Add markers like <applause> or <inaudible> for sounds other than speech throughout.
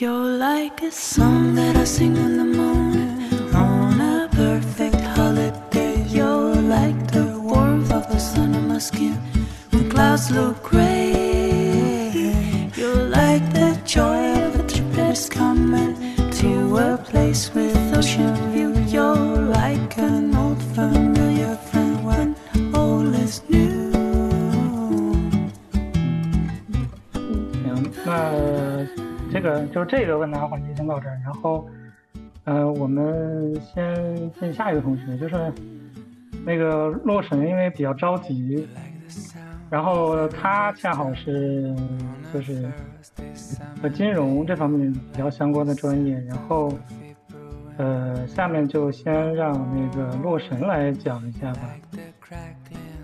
You're like a song that I sing in the morning on a perfect holiday. You're like the warmth of the sun on my skin when clouds look gray. You're like the joy of a trip that's coming to a place with ocean 个就这个问答环节先到这儿，然后，呃，我们先进下一个同学，就是那个洛神，因为比较着急，然后他恰好是就是和金融这方面比较相关的专业，然后，呃，下面就先让那个洛神来讲一下吧。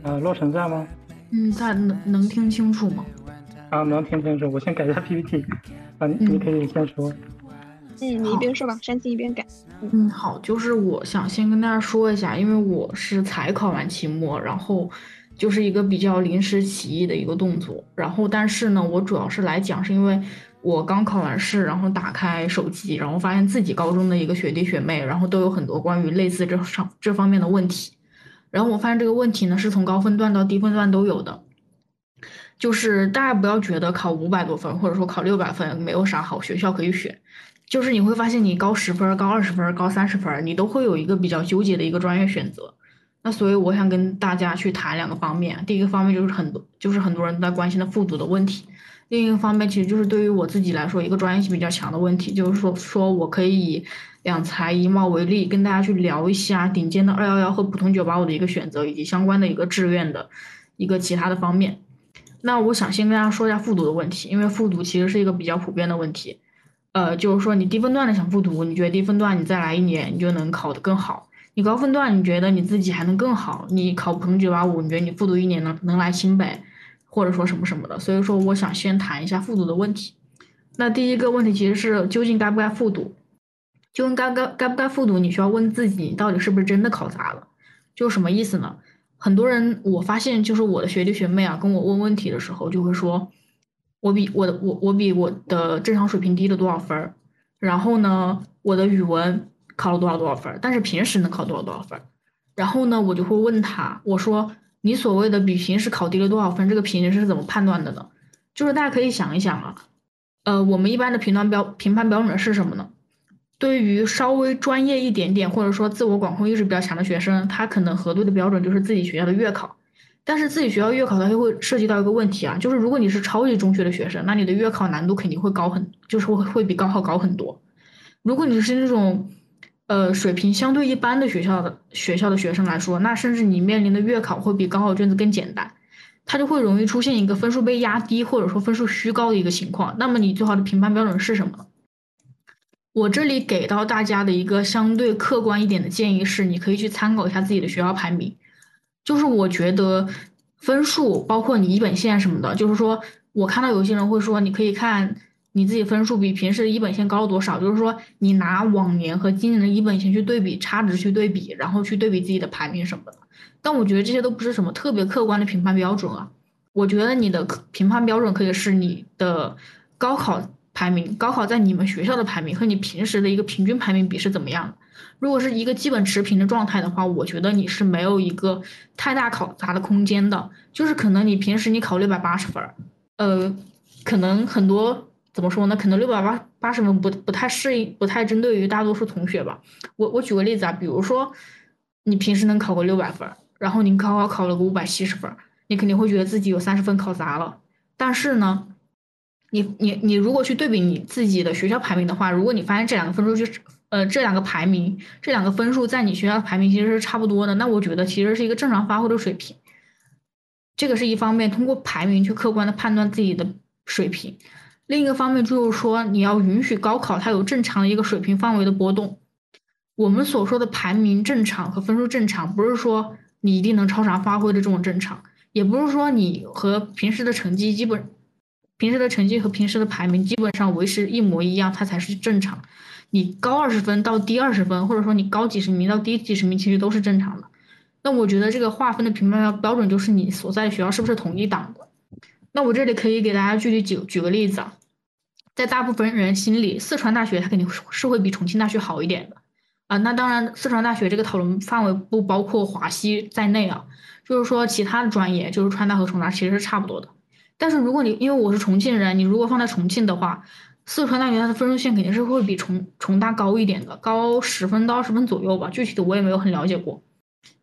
呃，洛神在吗？嗯，在能能听清楚吗？啊，能听清楚。我先改一下 PPT，啊，你你可以先说。嗯，你一边说吧，山青一边改。嗯，好，就是我想先跟大家说一下，因为我是才考完期末，然后就是一个比较临时起意的一个动作，然后但是呢，我主要是来讲，是因为我刚考完试，然后打开手机，然后发现自己高中的一个学弟学妹，然后都有很多关于类似这上这方面的问题，然后我发现这个问题呢，是从高分段到低分段都有的。就是大家不要觉得考五百多分，或者说考六百分没有啥好学校可以选，就是你会发现你高十分、高二十分、高三十分，你都会有一个比较纠结的一个专业选择。那所以我想跟大家去谈两个方面，第一个方面就是很多就是很多人在关心的复读的问题，另一个方面其实就是对于我自己来说一个专业性比较强的问题，就是说说我可以以两才一貌为例，跟大家去聊一下顶尖的二幺幺和普通九八五的一个选择，以及相关的一个志愿的一个其他的方面。那我想先跟大家说一下复读的问题，因为复读其实是一个比较普遍的问题。呃，就是说你低分段的想复读，你觉得低分段你再来一年你就能考得更好；你高分段你觉得你自己还能更好，你考普通九八五，你觉得你复读一年能能来清北，或者说什么什么的。所以说，我想先谈一下复读的问题。那第一个问题其实是究竟该不该复读？究竟该该该不该复读？你需要问自己，到底是不是真的考砸了？就什么意思呢？很多人，我发现就是我的学弟学妹啊，跟我问问题的时候，就会说，我比我的我我比我的正常水平低了多少分儿，然后呢，我的语文考了多少多少分儿，但是平时能考多少多少分儿，然后呢，我就会问他，我说你所谓的比平时考低了多少分，这个平时是怎么判断的呢？就是大家可以想一想啊，呃，我们一般的评断标评判标准是什么呢？对于稍微专业一点点，或者说自我管控意识比较强的学生，他可能核对的标准就是自己学校的月考。但是自己学校月考，它就会涉及到一个问题啊，就是如果你是超级中学的学生，那你的月考难度肯定会高很，就是会会比高考高很多。如果你是那种，呃，水平相对一般的学校的学校的学生来说，那甚至你面临的月考会比高考卷子更简单，它就会容易出现一个分数被压低，或者说分数虚高的一个情况。那么你最好的评判标准是什么？我这里给到大家的一个相对客观一点的建议是，你可以去参考一下自己的学校排名。就是我觉得分数包括你一本线什么的，就是说我看到有些人会说，你可以看你自己分数比平时的一本线高了多少，就是说你拿往年和今年的一本线去对比，差值去对比，然后去对比自己的排名什么的。但我觉得这些都不是什么特别客观的评判标准啊。我觉得你的评判标准可以是你的高考。排名高考在你们学校的排名和你平时的一个平均排名比是怎么样的？如果是一个基本持平的状态的话，我觉得你是没有一个太大考砸的空间的。就是可能你平时你考六百八十分，呃，可能很多怎么说呢？可能六百八八十分不不太适应，不太针对于大多数同学吧。我我举个例子啊，比如说你平时能考个六百分，然后你高考考了个五百七十分，你肯定会觉得自己有三十分考砸了。但是呢？你你你如果去对比你自己的学校排名的话，如果你发现这两个分数就是，呃，这两个排名，这两个分数在你学校排名其实是差不多的，那我觉得其实是一个正常发挥的水平。这个是一方面，通过排名去客观的判断自己的水平；另一个方面就是说，你要允许高考它有正常的一个水平范围的波动。我们所说的排名正常和分数正常，不是说你一定能超常发挥的这种正常，也不是说你和平时的成绩基本。平时的成绩和平时的排名基本上维持一模一样，它才是正常。你高二十分到低二十分，或者说你高几十名到低几十名，其实都是正常的。那我觉得这个划分的评判标准就是你所在的学校是不是同一档的。那我这里可以给大家具体举举个例子啊，在大部分人心里，四川大学它肯定是会比重庆大学好一点的啊。那当然，四川大学这个讨论范围不包括华西在内啊，就是说其他的专业，就是川大和重大其实是差不多的。但是如果你因为我是重庆人，你如果放在重庆的话，四川大学它的分数线肯定是会比重重大高一点的，高十分到二十分左右吧。具体的我也没有很了解过。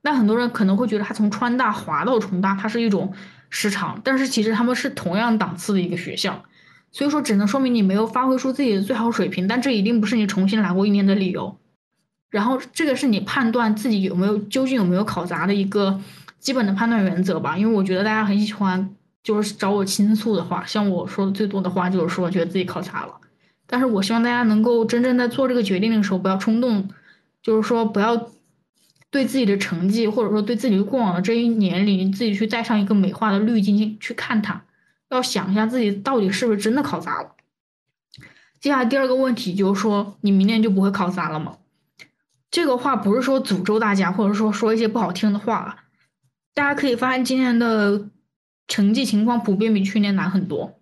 那很多人可能会觉得它从川大滑到重大，它是一种失常，但是其实他们是同样档次的一个学校。所以说，只能说明你没有发挥出自己的最好水平，但这一定不是你重新来过一年的理由。然后，这个是你判断自己有没有究竟有没有考砸的一个基本的判断原则吧。因为我觉得大家很喜欢，就是找我倾诉的话，像我说的最多的话就是说觉得自己考砸了。但是我希望大家能够真正在做这个决定的时候不要冲动，就是说不要对自己的成绩或者说对自己过往的这一年里自己去带上一个美化的滤镜去看它。要想一下自己到底是不是真的考砸了。接下来第二个问题就是说，你明年就不会考砸了吗？这个话不是说诅咒大家，或者说说一些不好听的话。大家可以发现今年的成绩情况普遍比去年难很多。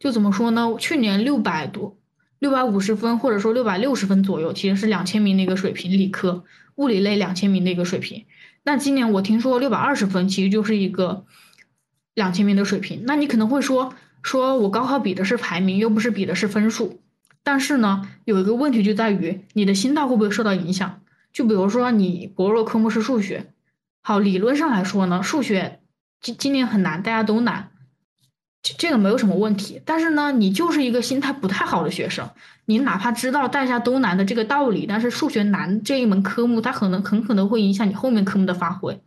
就怎么说呢？去年六百多、六百五十分，或者说六百六十分左右，其实是两千名的一个水平，理科物理类两千名的一个水平。那今年我听说六百二十分，其实就是一个。两千名的水平，那你可能会说，说我高考比的是排名，又不是比的是分数。但是呢，有一个问题就在于你的心态会不会受到影响？就比如说你薄弱科目是数学，好，理论上来说呢，数学今今年很难，大家都难，这这个没有什么问题。但是呢，你就是一个心态不太好的学生，你哪怕知道大家都难的这个道理，但是数学难这一门科目，它可能很可能会影响你后面科目的发挥。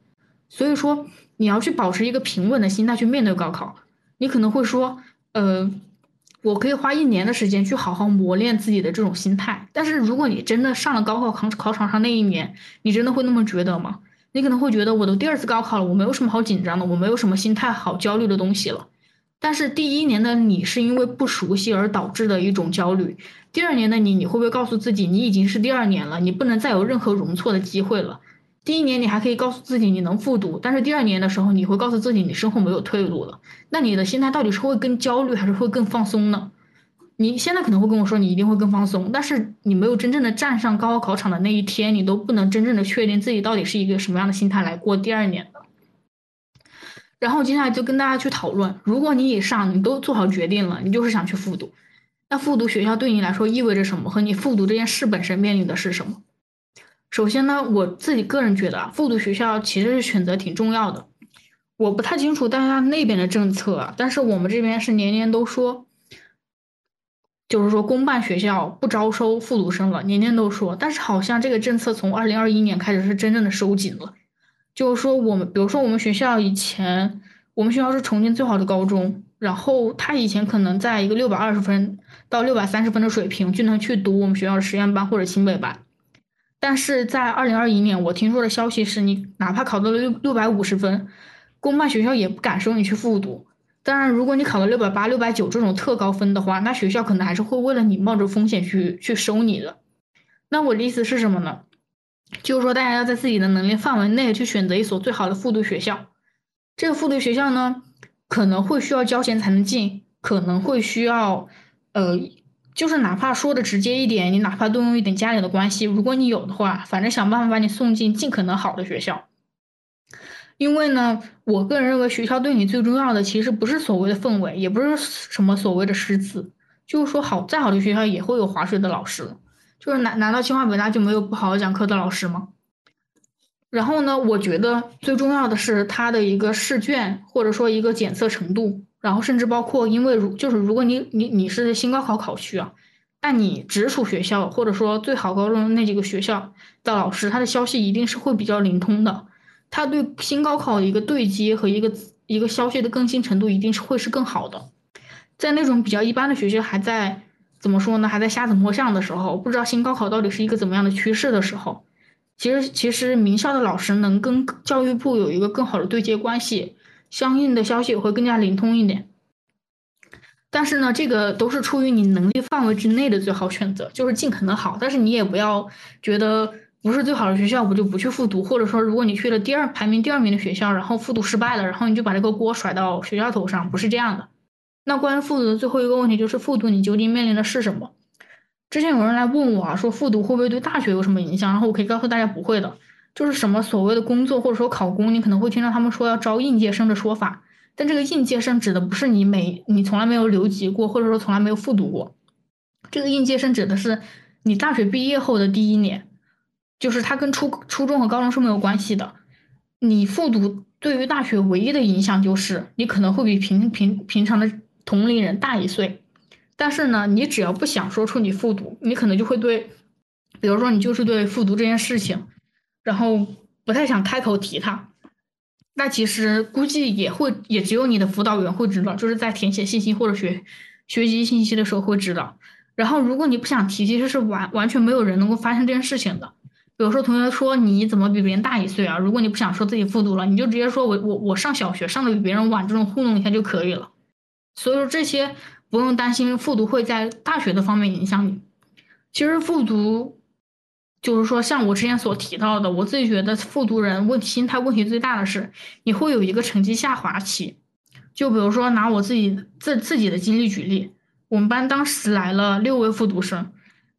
所以说。你要去保持一个平稳的心态去面对高考，你可能会说，呃，我可以花一年的时间去好好磨练自己的这种心态。但是如果你真的上了高考考考场上那一年，你真的会那么觉得吗？你可能会觉得我都第二次高考了，我没有什么好紧张的，我没有什么心态好焦虑的东西了。但是第一年的你是因为不熟悉而导致的一种焦虑，第二年的你，你会不会告诉自己，你已经是第二年了，你不能再有任何容错的机会了？第一年你还可以告诉自己你能复读，但是第二年的时候你会告诉自己你身后没有退路了。那你的心态到底是会更焦虑还是会更放松呢？你现在可能会跟我说你一定会更放松，但是你没有真正的站上高考考场的那一天，你都不能真正的确定自己到底是一个什么样的心态来过第二年的。然后接下来就跟大家去讨论，如果你以上你都做好决定了，你就是想去复读，那复读学校对你来说意味着什么？和你复读这件事本身面临的是什么？首先呢，我自己个人觉得啊复读学校其实是选择挺重要的。我不太清楚大家那边的政策，但是我们这边是年年都说，就是说公办学校不招收复读生了，年年都说。但是好像这个政策从二零二一年开始是真正的收紧了。就是说我们，比如说我们学校以前，我们学校是重庆最好的高中，然后他以前可能在一个六百二十分到六百三十分的水平就能去读我们学校的实验班或者清北班。但是在二零二一年，我听说的消息是你哪怕考到了六六百五十分，公办学校也不敢收你去复读。当然，如果你考了六百八、六百九这种特高分的话，那学校可能还是会为了你冒着风险去去收你的。那我的意思是什么呢？就是说大家要在自己的能力范围内去选择一所最好的复读学校。这个复读学校呢，可能会需要交钱才能进，可能会需要呃。就是哪怕说的直接一点，你哪怕动用一点家里的关系，如果你有的话，反正想办法把你送进尽可能好的学校。因为呢，我个人认为学校对你最重要的其实不是所谓的氛围，也不是什么所谓的师资，就是说好再好的学校也会有划水的老师。就是难难道清华北大就没有不好好讲课的老师吗？然后呢，我觉得最重要的是他的一个试卷，或者说一个检测程度。然后甚至包括，因为如就是如果你你你是新高考考区啊，但你直属学校或者说最好高中的那几个学校的老师，他的消息一定是会比较灵通的，他对新高考的一个对接和一个一个消息的更新程度一定是会是更好的。在那种比较一般的学校还在怎么说呢？还在瞎子摸象的时候，不知道新高考到底是一个怎么样的趋势的时候，其实其实名校的老师能跟教育部有一个更好的对接关系。相应的消息也会更加灵通一点，但是呢，这个都是出于你能力范围之内的最好选择，就是尽可能好。但是你也不要觉得不是最好的学校，我就不去复读，或者说如果你去了第二排名第二名的学校，然后复读失败了，然后你就把这个锅甩到学校头上，不是这样的。那关于复读的最后一个问题就是复读你究竟面临的是什么？之前有人来问我啊，说复读会不会对大学有什么影响？然后我可以告诉大家不会的，就是什么所谓的工作或者说考公，你可能会听到他们说要招应届生的说法，但这个应届生指的不是你每你从来没有留级过，或者说从来没有复读过，这个应届生指的是你大学毕业后的第一年，就是它跟初初中和高中是没有关系的。你复读对于大学唯一的影响就是你可能会比平平平常的同龄人大一岁，但是呢，你只要不想说出你复读，你可能就会对，比如说你就是对复读这件事情，然后不太想开口提它，那其实估计也会也只有你的辅导员会知道，就是在填写信息或者学学习信息的时候会知道，然后如果你不想提，其实是完完全没有人能够发现这件事情的。有时候，同学说你怎么比别人大一岁啊？如果你不想说自己复读了，你就直接说我我我上小学上的比别人晚，这种糊弄一下就可以了。所以说这些不用担心复读会在大学的方面影响你。其实复读就是说，像我之前所提到的，我自己觉得复读人问心态问题最大的是，你会有一个成绩下滑期。就比如说拿我自己自自己的经历举例，我们班当时来了六位复读生。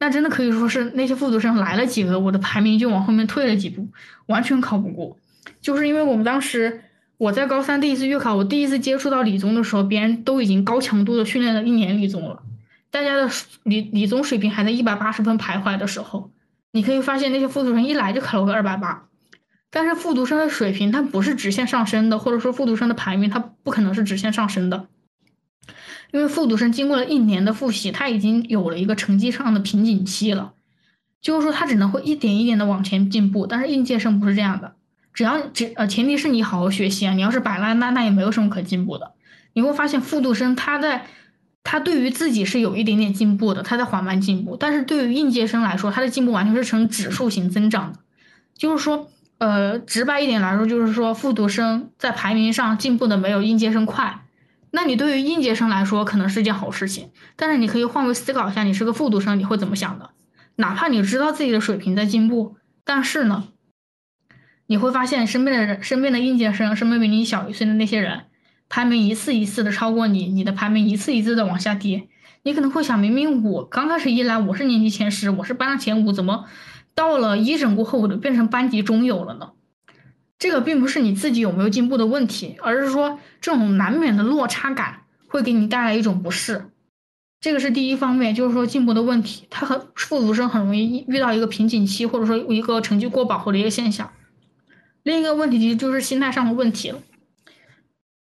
那真的可以说是那些复读生来了几个，我的排名就往后面退了几步，完全考不过。就是因为我们当时我在高三第一次月考，我第一次接触到理综的时候，别人都已经高强度的训练了一年理综了，大家的理理综水平还在一百八十分徘徊的时候，你可以发现那些复读生一来就考了个二百八。但是复读生的水平它不是直线上升的，或者说复读生的排名它不可能是直线上升的。因为复读生经过了一年的复习，他已经有了一个成绩上的瓶颈期了，就是说他只能会一点一点的往前进步。但是应届生不是这样的，只要只呃前提是你好好学习啊，你要是摆烂，那那也没有什么可进步的。你会发现复读生他在他对于自己是有一点点进步的，他在缓慢进步，但是对于应届生来说，他的进步完全是呈指数型增长的。就是说，呃，直白一点来说，就是说复读生在排名上进步的没有应届生快。那你对于应届生来说可能是一件好事情，但是你可以换位思考一下，你是个复读生，你会怎么想的？哪怕你知道自己的水平在进步，但是呢，你会发现身边的人、身边的应届生、身边比你小一岁的那些人，排名一次一次的超过你，你的排名一次一次的往下跌。你可能会想，明明我刚开始一来我是年级前十，我是班上前五，怎么到了一整过后我就变成班级中游了呢？这个并不是你自己有没有进步的问题，而是说这种难免的落差感会给你带来一种不适。这个是第一方面，就是说进步的问题，他和复读生很容易遇到一个瓶颈期，或者说一个成绩过饱和的一个现象。另一个问题就是心态上的问题了。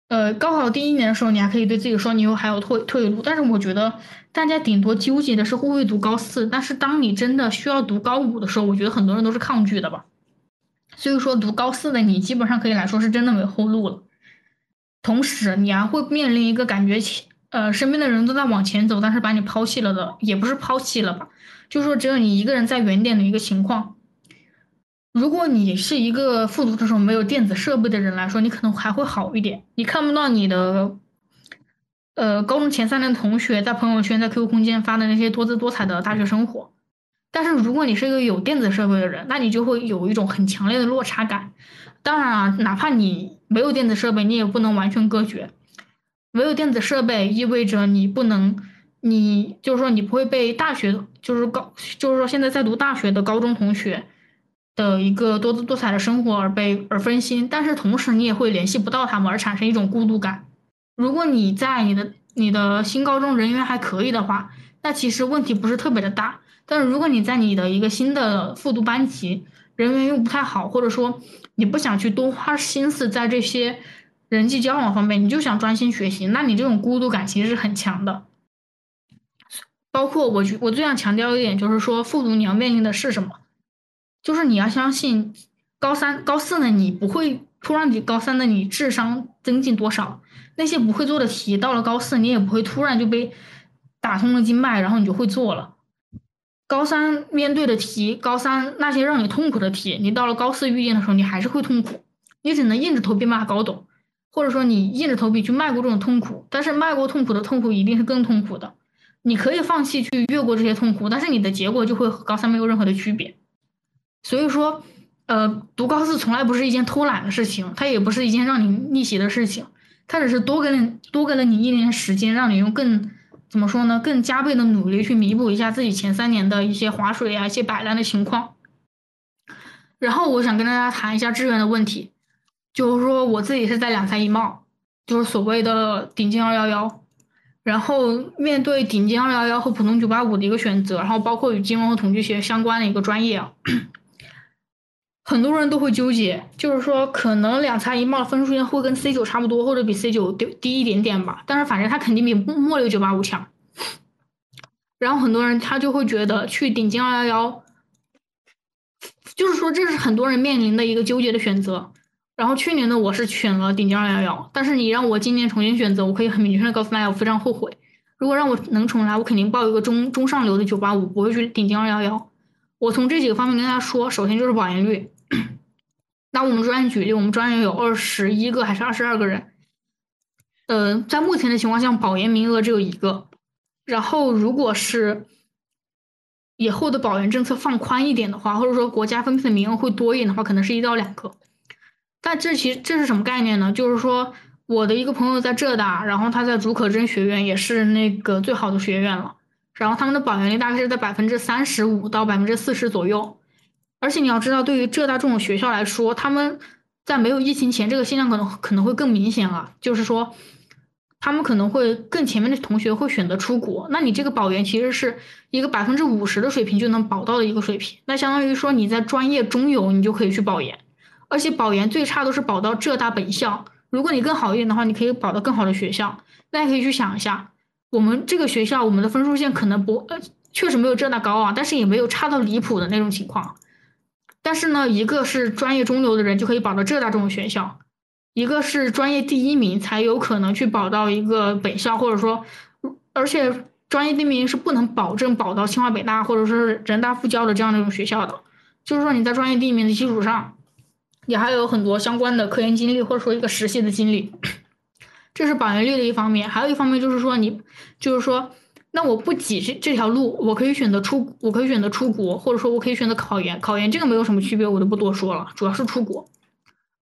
呃，高考第一年的时候，你还可以对自己说你以后还有退退路，但是我觉得大家顶多纠结的是会不会读高四，但是当你真的需要读高五的时候，我觉得很多人都是抗拒的吧。所以说，读高四的你基本上可以来说是真的没后路了。同时，你还会面临一个感觉，呃，身边的人都在往前走，但是把你抛弃了的，也不是抛弃了吧，就是说只有你一个人在原点的一个情况。如果你是一个复读的时候没有电子设备的人来说，你可能还会好一点，你看不到你的，呃，高中前三年同学在朋友圈、在 QQ 空间发的那些多姿多彩的大学生活。但是如果你是一个有电子设备的人，那你就会有一种很强烈的落差感。当然啊，哪怕你没有电子设备，你也不能完全隔绝。没有电子设备意味着你不能，你就是说你不会被大学，就是高，就是说现在在读大学的高中同学的一个多姿多彩的生活而被而分心。但是同时你也会联系不到他们而产生一种孤独感。如果你在你的你的新高中人缘还可以的话，那其实问题不是特别的大。但是如果你在你的一个新的复读班级，人缘又不太好，或者说你不想去多花心思在这些人际交往方面，你就想专心学习，那你这种孤独感其实是很强的。包括我，我最想强调一点就是说，复读你要面临的是什么？就是你要相信，高三、高四的你不会突然比高三的你智商增进多少，那些不会做的题，到了高四你也不会突然就被打通了经脉，然后你就会做了。高三面对的题，高三那些让你痛苦的题，你到了高四遇见的时候，你还是会痛苦，你只能硬着头皮把它搞懂，或者说你硬着头皮去迈过这种痛苦。但是迈过痛苦的痛苦一定是更痛苦的，你可以放弃去越过这些痛苦，但是你的结果就会和高三没有任何的区别。所以说，呃，读高四从来不是一件偷懒的事情，它也不是一件让你逆袭的事情，它只是多给了多给了你一年时间，让你用更怎么说呢，更加倍的努力去弥补一下自己前三年的一些划水啊、一些摆烂的情况。然后我想跟大家谈一下志愿的问题，就是说我自己是在两财一贸，就是所谓的顶尖二幺幺。然后面对顶尖二幺幺和普通九八五的一个选择，然后包括与金融和统计学相关的一个专业啊，很多人都会纠结，就是说可能两财一貌分数线会跟 C 九差不多，或者比 C 九低低一点点吧，但是反正他肯定比末流九八五强。然后很多人他就会觉得去顶尖二幺幺，就是说这是很多人面临的一个纠结的选择。然后去年的我是选了顶尖二幺幺，但是你让我今年重新选择，我可以很明确的告诉大家，我非常后悔。如果让我能重来，我肯定报一个中中上流的九八五，不会去顶尖二幺幺。我从这几个方面跟大家说，首先就是保研率。<clears throat> 拿我们专业举例，我们专业有二十一个还是二十二个人？呃，在目前的情况下，保研名额只有一个。然后如果是以后的保研政策放宽一点的话，或者说国家分配的名额会多一点的话，可能是一到两个。但这其实这是什么概念呢？就是说，我的一个朋友在浙大，然后他在竺可桢学院也是那个最好的学院了，然后他们的保研率大概是在百分之三十五到百分之四十左右。而且你要知道，对于浙大这种学校来说，他们在没有疫情前，这个现象可能可能会更明显了，就是说，他们可能会更前面的同学会选择出国。那你这个保研其实是一个百分之五十的水平就能保到的一个水平，那相当于说你在专业中游，你就可以去保研。而且保研最差都是保到浙大本校，如果你更好一点的话，你可以保到更好的学校。大家可以去想一下，我们这个学校，我们的分数线可能不，呃，确实没有浙大高啊，但是也没有差到离谱的那种情况。但是呢，一个是专业中流的人就可以保到浙大这种学校，一个是专业第一名才有可能去保到一个本校，或者说，而且专业第一名是不能保证保到清华北大或者是人大附交的这样的一种学校的。就是说你在专业第一名的基础上。也还有很多相关的科研经历，或者说一个实习的经历，<coughs> 这是保研率的一方面。还有一方面就是说，你就是说，那我不挤这这条路，我可以选择出，我可以选择出国，或者说我可以选择考研。考研这个没有什么区别，我就不多说了。主要是出国，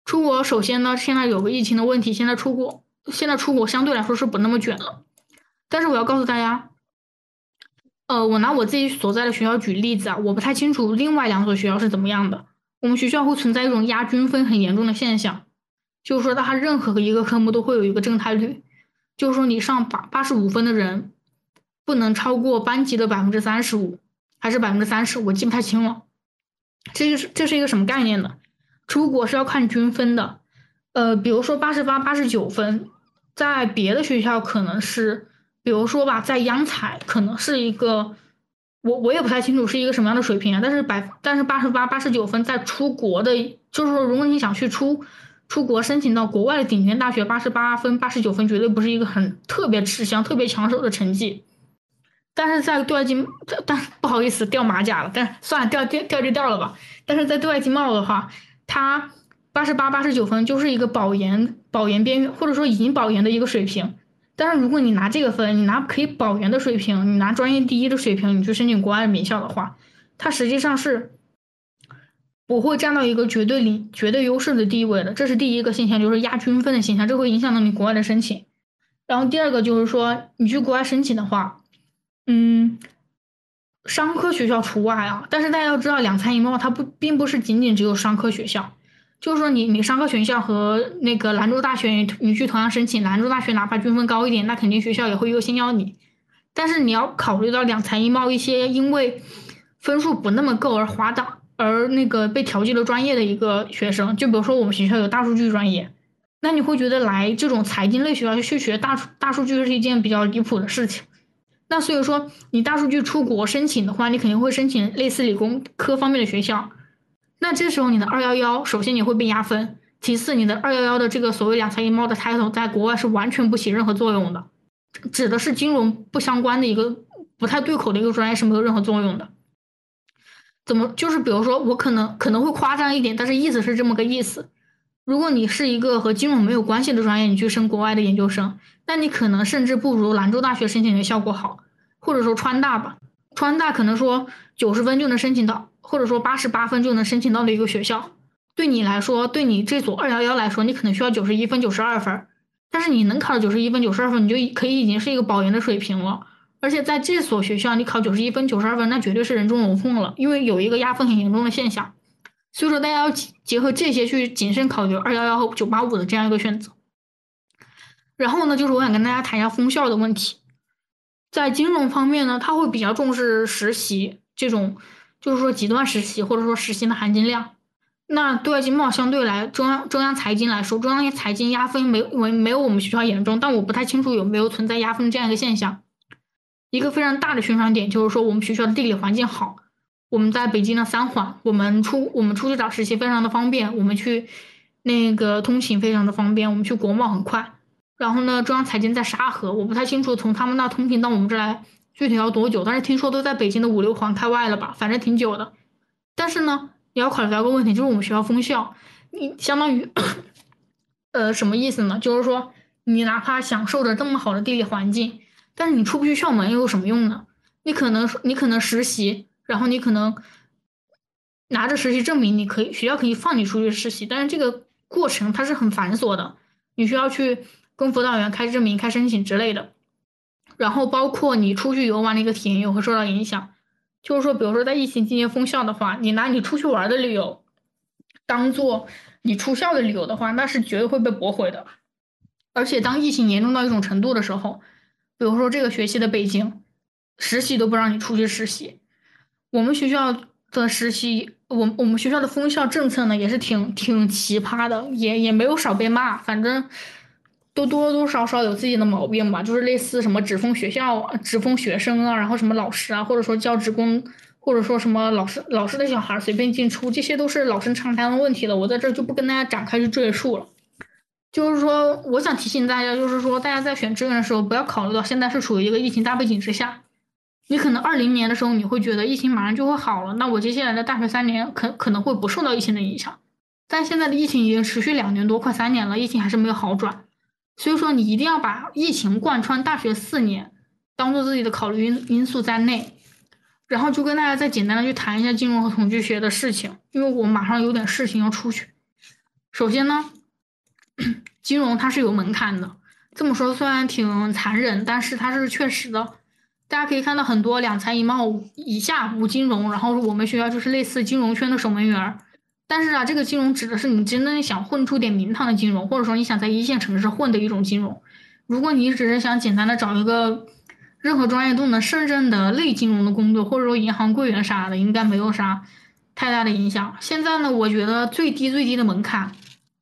出国首先呢，现在有个疫情的问题，现在出国，现在出国相对来说是不那么卷了。但是我要告诉大家，呃，我拿我自己所在的学校举例子啊，我不太清楚另外两所学校是怎么样的。我们学校会存在一种压均分很严重的现象，就是说它任何一个科目都会有一个正态率，就是说你上八八十五分的人，不能超过班级的百分之三十五，还是百分之三十，我记不太清了。这就是这是一个什么概念呢？出国是要看均分的，呃，比如说八十八、八十九分，在别的学校可能是，比如说吧，在央财可能是一个。我我也不太清楚是一个什么样的水平啊，但是百但是八十八八十九分在出国的，就是说如果你想去出出国申请到国外的顶尖大学，八十八分八十九分绝对不是一个很特别吃香、特别抢手的成绩。但是在对外经，但不好意思掉马甲了，但算了掉掉掉就掉了吧。但是在对外经贸的话，它八十八八十九分就是一个保研保研边缘，或者说已经保研的一个水平。但是如果你拿这个分，你拿可以保研的水平，你拿专业第一的水平，你去申请国外名校的话，它实际上是不会占到一个绝对领绝对优势的地位的。这是第一个现象，就是压均分的现象，这会影响到你国外的申请。然后第二个就是说，你去国外申请的话，嗯，商科学校除外啊。但是大家要知道，两财一贸它不并不是仅仅只有商科学校。就是说，你你商科学校和那个兰州大学，你去同样申请，兰州大学哪怕均分高一点，那肯定学校也会优先要你。但是你要考虑到两财一贸一些因为分数不那么够而滑档而那个被调剂了专业的一个学生，就比如说我们学校有大数据专业，那你会觉得来这种财经类学校去学大大数据是一件比较离谱的事情。那所以说，你大数据出国申请的话，你肯定会申请类似理工科方面的学校。那这时候你的二幺幺，首先你会被压分，其次你的二幺幺的这个所谓两财一贸的 title 在国外是完全不起任何作用的，指的是金融不相关的一个不太对口的一个专业是没有任何作用的。怎么就是比如说我可能可能会夸张一点，但是意思是这么个意思。如果你是一个和金融没有关系的专业，你去升国外的研究生，那你可能甚至不如兰州大学申请的效果好，或者说川大吧，川大可能说九十分就能申请到。或者说八十八分就能申请到的一个学校，对你来说，对你这所二幺幺来说，你可能需要九十一分、九十二分。但是你能考九十一分、九十二分，你就可以已经是一个保研的水平了。而且在这所学校，你考九十一分、九十二分，那绝对是人中龙凤了，因为有一个压分很严重的现象。所以说，大家要结合这些去谨慎考虑二幺幺和九八五的这样一个选择。然后呢，就是我想跟大家谈一下封校的问题。在金融方面呢，他会比较重视实习这种，就是说极端实习或者说实习的含金量。那对外经贸相对来中央中央财经来说，中央财经压分没没没有我们学校严重，但我不太清楚有没有存在压分这样一个现象。一个非常大的宣传点就是说我们学校的地理环境好，我们在北京的三环，我们出我们出去找实习非常的方便，我们去那个通勤非常的方便，我们去国贸很快。然后呢，中央财经在沙河，我不太清楚从他们那通勤到我们这来具体要多久，但是听说都在北京的五六环开外了吧，反正挺久的。但是呢，你要考虑到一个问题，就是我们学校封校，你相当于，呃，什么意思呢？就是说，你哪怕享受着这么好的地理环境，但是你出不去校门又有什么用呢？你可能你可能实习，然后你可能拿着实习证明，你可以学校可以放你出去实习，但是这个过程它是很繁琐的，你需要去。跟辅导员开证明、开申请之类的，然后包括你出去游玩的一个体验也会受到影响。就是说，比如说在疫情期间封校的话，你拿你出去玩的理由当做你出校的理由的话，那是绝对会被驳回的。而且当疫情严重到一种程度的时候，比如说这个学期的北京实习都不让你出去实习，我们学校的实习，我我们学校的封校政策呢也是挺挺奇葩的，也也没有少被骂，反正。都多多少少有自己的毛病吧，就是类似什么只封学校、只封学生啊，然后什么老师啊，或者说教职工，或者说什么老师老师的小孩随便进出，这些都是老生常谈的问题了。我在这就不跟大家展开去赘述了。就是说，我想提醒大家，就是说，大家在选志愿的时候，不要考虑到现在是处于一个疫情大背景之下。你可能二零年的时候，你会觉得疫情马上就会好了，那我接下来的大学三年可可能会不受到疫情的影响。但现在的疫情已经持续两年多，快三年了，疫情还是没有好转。所以说，你一定要把疫情贯穿大学四年，当做自己的考虑因因素在内。然后就跟大家再简单的去谈一下金融和统计学的事情，因为我马上有点事情要出去。首先呢，<clears throat> 金融它是有门槛的，这么说虽然挺残忍，但是它是确实的。大家可以看到很多两财一贸以下无金融，然后我们学校就是类似金融圈的守门员儿。但是啊，这个金融指的是你真正想混出点名堂的金融，或者说你想在一线城市混的一种金融。如果你只是想简单的找一个任何专业都能胜任的类金融的工作，或者说银行柜员啥的，应该没有啥太大的影响。现在呢，我觉得最低最低的门槛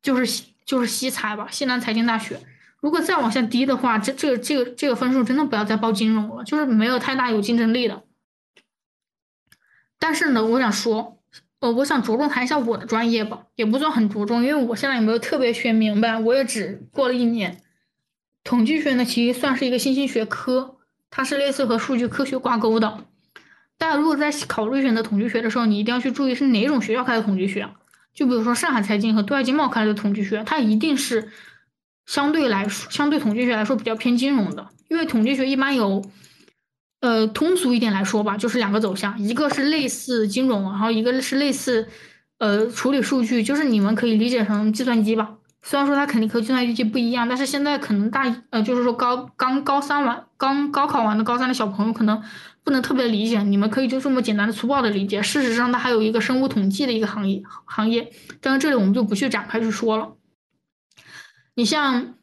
就是就是西财吧，西南财经大学。如果再往下低的话，这这个这个这个分数真的不要再报金融了，就是没有太大有竞争力的。但是呢，我想说。呃，我想着重谈一下我的专业吧，也不算很着重，因为我现在也没有特别学明白，我也只过了一年。统计学呢，其实算是一个新兴学科，它是类似和数据科学挂钩的。大家如果在考虑选择统计学的时候，你一定要去注意是哪种学校开的统计学。就比如说上海财经和对外经贸开的统计学，它一定是相对来说，相对统计学来说比较偏金融的，因为统计学一般有。呃，通俗一点来说吧，就是两个走向，一个是类似金融，然后一个是类似，呃，处理数据，就是你们可以理解成计算机吧。虽然说它肯定和计算机不一样，但是现在可能大，呃，就是说高刚高三完，刚高考完的高三的小朋友可能不能特别理解，你们可以就这么简单的粗暴的理解。事实上，它还有一个生物统计的一个行业行业，但是这里我们就不去展开去说了。你像。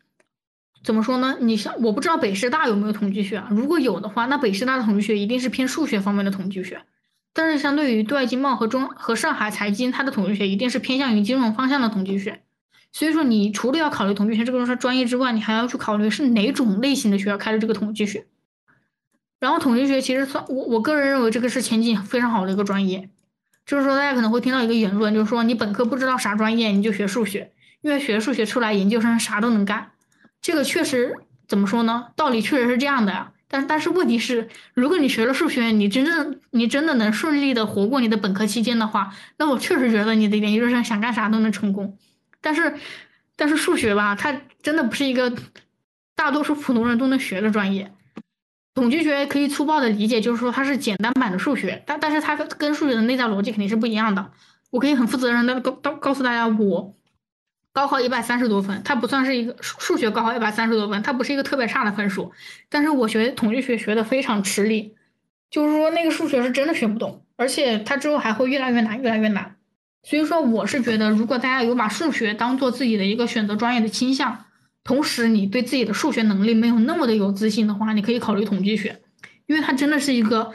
怎么说呢？你像我不知道北师大有没有统计学啊？如果有的话，那北师大的统计学一定是偏数学方面的统计学。但是相对于对外经贸和中和上海财经，它的统计学一定是偏向于金融方向的统计学。所以说，你除了要考虑统计学这个专业之外，你还要去考虑是哪种类型的学校开的这个统计学。然后统计学其实算我我个人认为这个是前景非常好的一个专业。就是说，大家可能会听到一个言论，就是说你本科不知道啥专业，你就学数学，因为学数学出来研究生啥都能干。这个确实怎么说呢？道理确实是这样的呀。但但是问题是，如果你学了数学，你真正你真的能顺利的活过你的本科期间的话，那我确实觉得你的研究生想干啥都能成功。但是但是数学吧，它真的不是一个大多数普通人都能学的专业。统计学可以粗暴的理解，就是说它是简单版的数学，但但是它跟数学的内在逻辑肯定是不一样的。我可以很负责任的告告告诉大家，我。高考一百三十多分，它不算是一个数数学高考一百三十多分，它不是一个特别差的分数。但是我学统计学学的非常吃力，就是说那个数学是真的学不懂，而且它之后还会越来越难，越来越难。所以说我是觉得，如果大家有把数学当做自己的一个选择专业的倾向，同时你对自己的数学能力没有那么的有自信的话，你可以考虑统计学，因为它真的是一个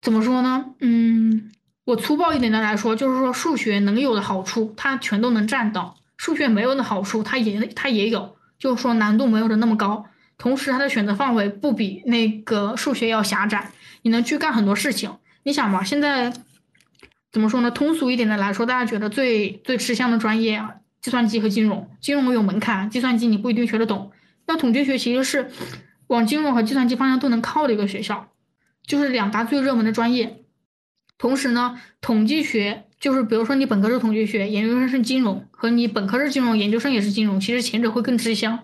怎么说呢？嗯。我粗暴一点的来说，就是说数学能有的好处，它全都能占到；数学没有的好处，它也它也有，就是说难度没有的那么高。同时，它的选择范围不比那个数学要狭窄，你能去干很多事情。你想吧，现在怎么说呢？通俗一点的来说，大家觉得最最吃香的专业啊，计算机和金融。金融有门槛，计算机你不一定学得懂。那统计学其实是往金融和计算机方向都能靠的一个学校，就是两大最热门的专业。同时呢，统计学就是比如说你本科是统计学，研究生是金融，和你本科是金融，研究生也是金融，其实前者会更吃香，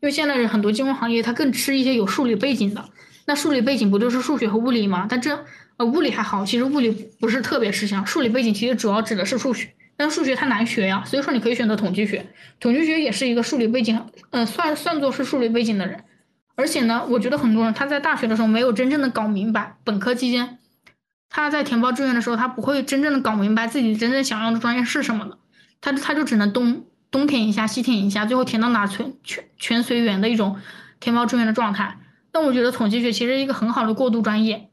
因为现在很多金融行业它更吃一些有数理背景的。那数理背景不就是数学和物理吗？但这呃物理还好，其实物理不是特别吃香，数理背景其实主要指的是数学，但数学它难学呀，所以说你可以选择统计学，统计学也是一个数理背景，呃算算作是数理背景的人。而且呢，我觉得很多人他在大学的时候没有真正的搞明白，本科期间。他在填报志愿的时候，他不会真正的搞明白自己真正想要的专业是什么的，他他就只能东东填一下，西填一下，最后填到哪全全全随缘的一种填报志愿的状态。但我觉得统计学其实一个很好的过渡专业，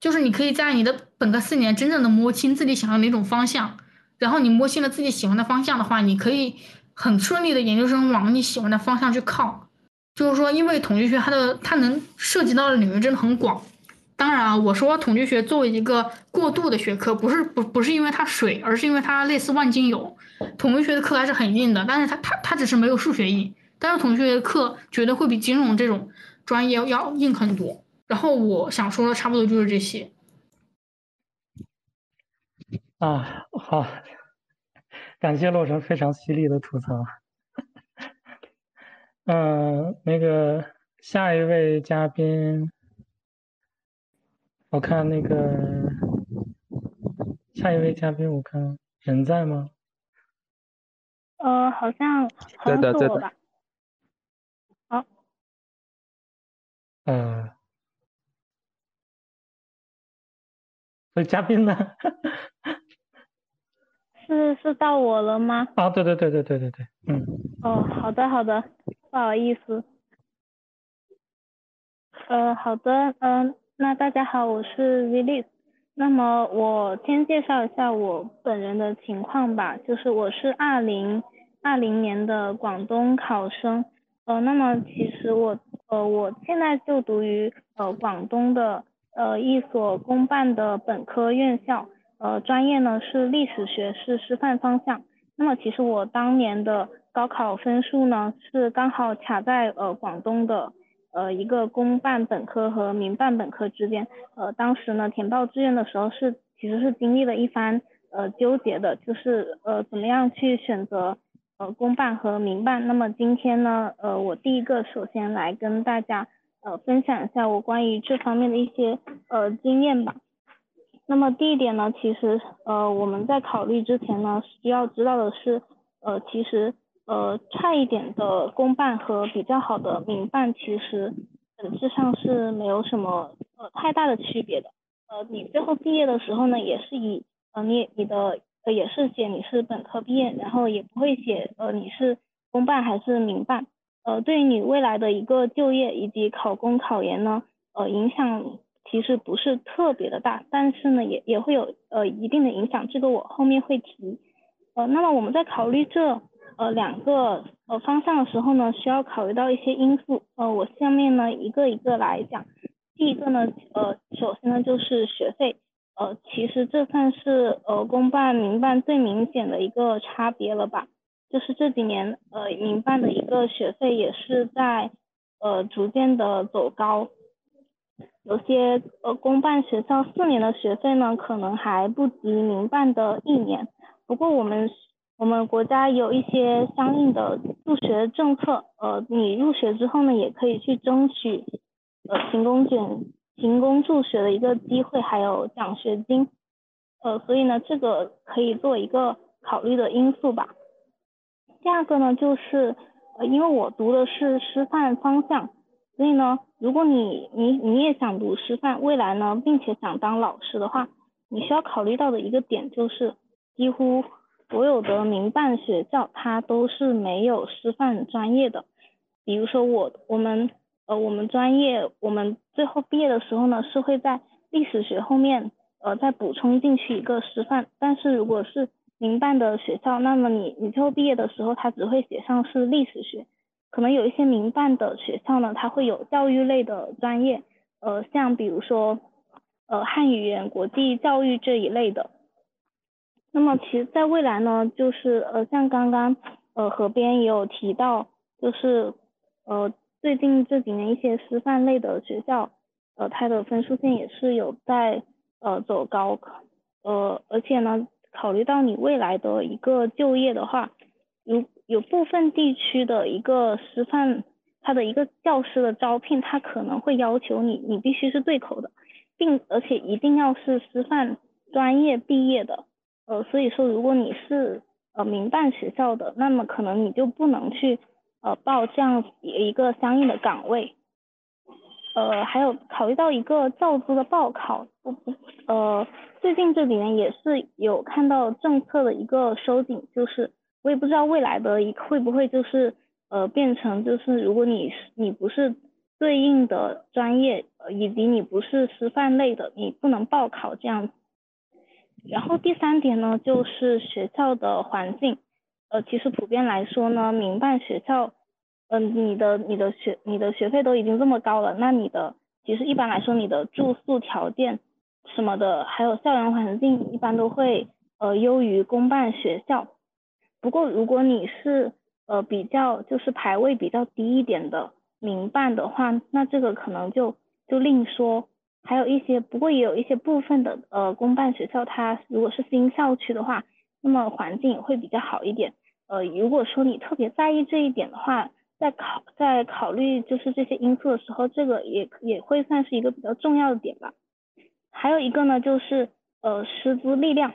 就是你可以在你的本科四年真正的摸清自己想要哪种方向，然后你摸清了自己喜欢的方向的话，你可以很顺利的研究生往你喜欢的方向去靠。就是说，因为统计学它的它能涉及到的领域真的很广。当然啊，我说统计学作为一个过渡的学科，不是不不是因为它水，而是因为它类似万金油。统计学的课还是很硬的，但是它它它只是没有数学硬。但是统计学的课绝对会比金融这种专业要硬很多。然后我想说的差不多就是这些。啊，好，感谢洛城非常犀利的吐槽。嗯，那个下一位嘉宾。我看那个下一位嘉宾，我看人在吗？呃，好像好像是我吧。好。呃。那嘉宾呢？<laughs> 是是到我了吗？啊，对对对对对对对，嗯。哦，好的好的，不好意思。呃，好的，嗯。那大家好，我是 Vilis。那么我先介绍一下我本人的情况吧，就是我是二零二零年的广东考生。呃，那么其实我呃我现在就读于呃广东的呃一所公办的本科院校，呃专业呢是历史学，是师范方向。那么其实我当年的高考分数呢是刚好卡在呃广东的。呃，一个公办本科和民办本科之间，呃，当时呢填报志愿的时候是其实是经历了一番呃纠结的，就是呃怎么样去选择呃公办和民办。那么今天呢，呃，我第一个首先来跟大家呃分享一下我关于这方面的一些呃经验吧。那么第一点呢，其实呃我们在考虑之前呢，需要知道的是，呃其实。呃，差一点的公办和比较好的民办，其实本质上是没有什么呃太大的区别的。呃，你最后毕业的时候呢，也是以呃你你的呃也是写你是本科毕业，然后也不会写呃你是公办还是民办。呃，对于你未来的一个就业以及考公考研呢，呃影响其实不是特别的大，但是呢也也会有呃一定的影响，这个我后面会提。呃，那么我们在考虑这。呃，两个呃方向的时候呢，需要考虑到一些因素。呃，我下面呢一个一个来讲。第一个呢，呃，首先呢就是学费。呃，其实这算是呃公办民办最明显的一个差别了吧？就是这几年呃民办的一个学费也是在呃逐渐的走高。有些呃公办学校四年的学费呢，可能还不及民办的一年。不过我们。我们国家有一些相应的助学政策，呃，你入学之后呢，也可以去争取呃勤工俭勤工助学的一个机会，还有奖学金，呃，所以呢，这个可以做一个考虑的因素吧。第二个呢，就是呃，因为我读的是师范方向，所以呢，如果你你你也想读师范，未来呢，并且想当老师的话，你需要考虑到的一个点就是，几乎所有的民办学校它都是没有师范专业的。比如说我我们呃我们专业我们最后毕业的时候呢，是会在历史学后面呃再补充进去一个师范，但是如果是民办的学校，那么你你最后毕业的时候，它只会写上是历史学。可能有一些民办的学校呢，它会有教育类的专业，呃，像比如说呃汉语言国际教育这一类的。那么其实在未来呢，就是呃像刚刚呃河边也有提到，就是呃最近这几年一些师范类的学校，呃它的分数线也是有在呃走高，呃而且呢。考虑到你未来的一个就业的话，有有部分地区的一个师范，它的一个教师的招聘，它可能会要求你，你必须是对口的，并而且一定要是师范专业毕业的，呃，所以说如果你是呃民办学校的，那么可能你就不能去呃报这样一个相应的岗位。呃，还有考虑到一个教资的报考，不不，呃，最近这几年也是有看到政策的一个收紧，就是我也不知道未来的一会不会就是呃变成就是如果你你不是对应的专业，以及你不是师范类的，你不能报考这样。然后第三点呢，就是学校的环境，呃，其实普遍来说呢，民办学校。嗯，你的你的学你的学费都已经这么高了，那你的其实一般来说你的住宿条件什么的，还有校园环境一般都会呃优于公办学校。不过如果你是呃比较就是排位比较低一点的民办的话，那这个可能就就另说。还有一些不过也有一些部分的呃公办学校，它如果是新校区的话，那么环境也会比较好一点。呃，如果说你特别在意这一点的话。在考在考虑就是这些因素的时候，这个也也会算是一个比较重要的点吧。还有一个呢，就是呃师资力量。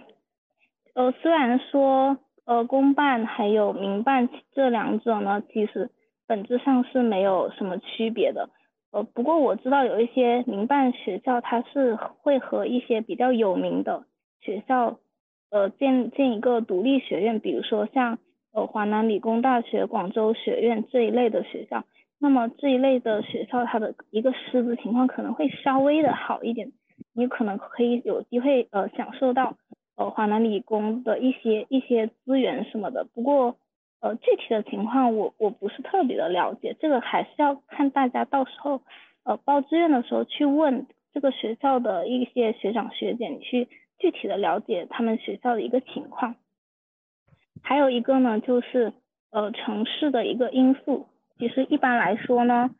呃，虽然说呃公办还有民办这两者呢，其实本质上是没有什么区别的。呃，不过我知道有一些民办学校，它是会和一些比较有名的学校呃建建一个独立学院，比如说像。呃，华南理工大学、广州学院这一类的学校，那么这一类的学校，它的一个师资情况可能会稍微的好一点，你可能可以有机会呃享受到呃华南理工的一些一些资源什么的。不过呃具体的情况我我不是特别的了解，这个还是要看大家到时候呃报志愿的时候去问这个学校的一些学长学姐，去具体的了解他们学校的一个情况。还有一个呢，就是呃城市的一个因素。其实一般来说呢，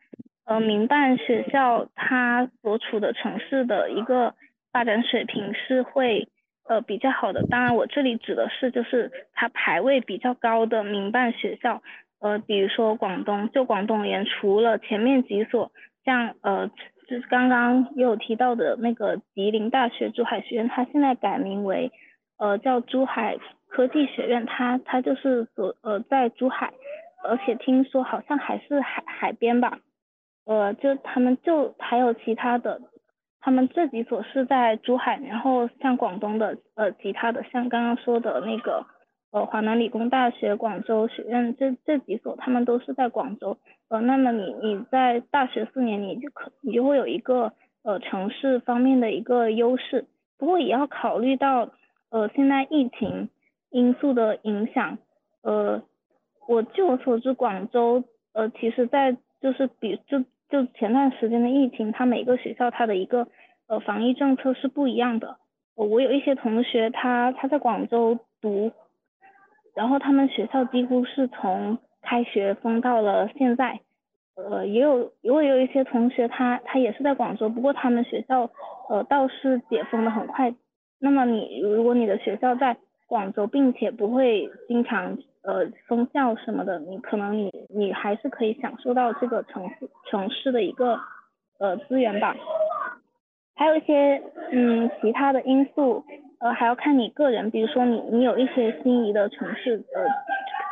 呃民办学校它所处的城市的一个发展水平是会呃比较好的。当然我这里指的是就是它排位比较高的民办学校。呃比如说广东，就广东而言除了前面几所，像呃就是刚刚也有提到的那个吉林大学珠海学院，它现在改名为呃叫珠海。科技学院，它它就是所呃在珠海，而且听说好像还是海海边吧，呃就他们就还有其他的，他们这几所是在珠海，然后像广东的呃其他的像刚刚说的那个呃华南理工大学、广州学院这这几所，他们都是在广州，呃那么你你在大学四年你就可你就会有一个呃城市方面的一个优势，不过也要考虑到呃现在疫情。因素的影响，呃，我据我所知，广州，呃，其实在就是比就就前段时间的疫情，它每个学校它的一个呃防疫政策是不一样的。我有一些同学，他他在广州读，然后他们学校几乎是从开学封到了现在，呃，也有因为有一些同学他他也是在广州，不过他们学校呃倒是解封的很快。那么你如果你的学校在广州，并且不会经常呃封校什么的，你可能你你还是可以享受到这个城市城市的一个呃资源吧。还有一些嗯其他的因素，呃还要看你个人，比如说你你有一些心仪的城市，呃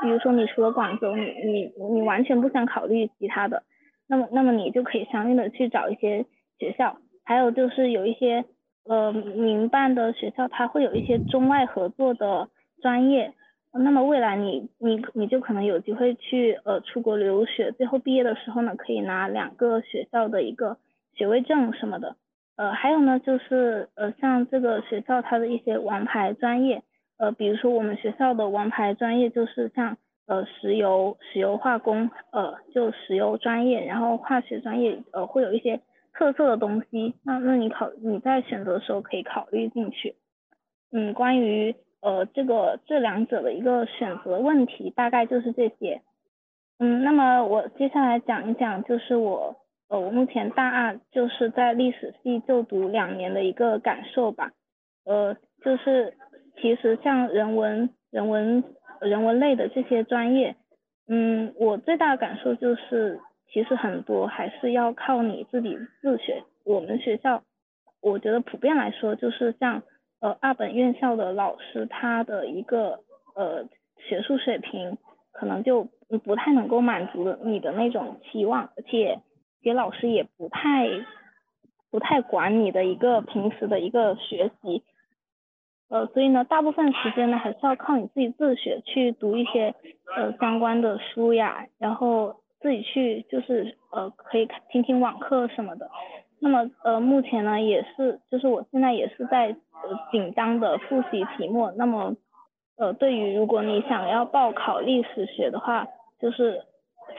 比如说你除了广州，你你你完全不想考虑其他的，那么那么你就可以相应的去找一些学校，还有就是有一些呃民办的学校，它会有一些中外合作的专业，那么未来你你你就可能有机会去呃出国留学，最后毕业的时候呢，可以拿两个学校的一个学位证什么的。呃，还有呢，就是呃，像这个学校它的一些王牌专业，呃，比如说我们学校的王牌专业就是像呃石油、石油化工，呃，就石油专业，然后化学专业，呃，会有一些特色的东西，那那你考你在选择的时候可以考虑进去。嗯，关于呃这个这两者的一个选择问题，大概就是这些。嗯，那么我接下来讲一讲，就是我。呃，我目前大二就是在历史系就读两年的一个感受吧，呃，就是其实像人文、人文、人文类的这些专业，嗯，我最大的感受就是其实很多还是要靠你自己自学。我们学校，我觉得普遍来说就是像呃二本院校的老师，他的一个呃学术水平可能就不太能够满足你的那种期望，而且。给老师也不太不太管你的一个平时的一个学习，呃，所以呢，大部分时间呢还是要靠你自己自学去读一些呃相关的书呀，然后自己去就是呃可以听听网课什么的。那么呃目前呢也是就是我现在也是在呃紧张的复习期末。那么呃对于如果你想要报考历史学的话，就是。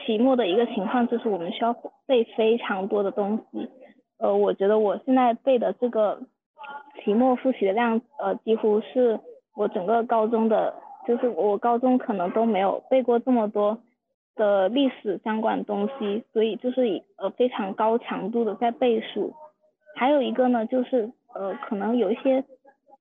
期末的一个情况就是我们需要背非常多的东西，呃，我觉得我现在背的这个期末复习的量，呃，几乎是我整个高中的，就是我高中可能都没有背过这么多的历史相关东西，所以就是呃非常高强度的在背书。还有一个呢，就是呃可能有一些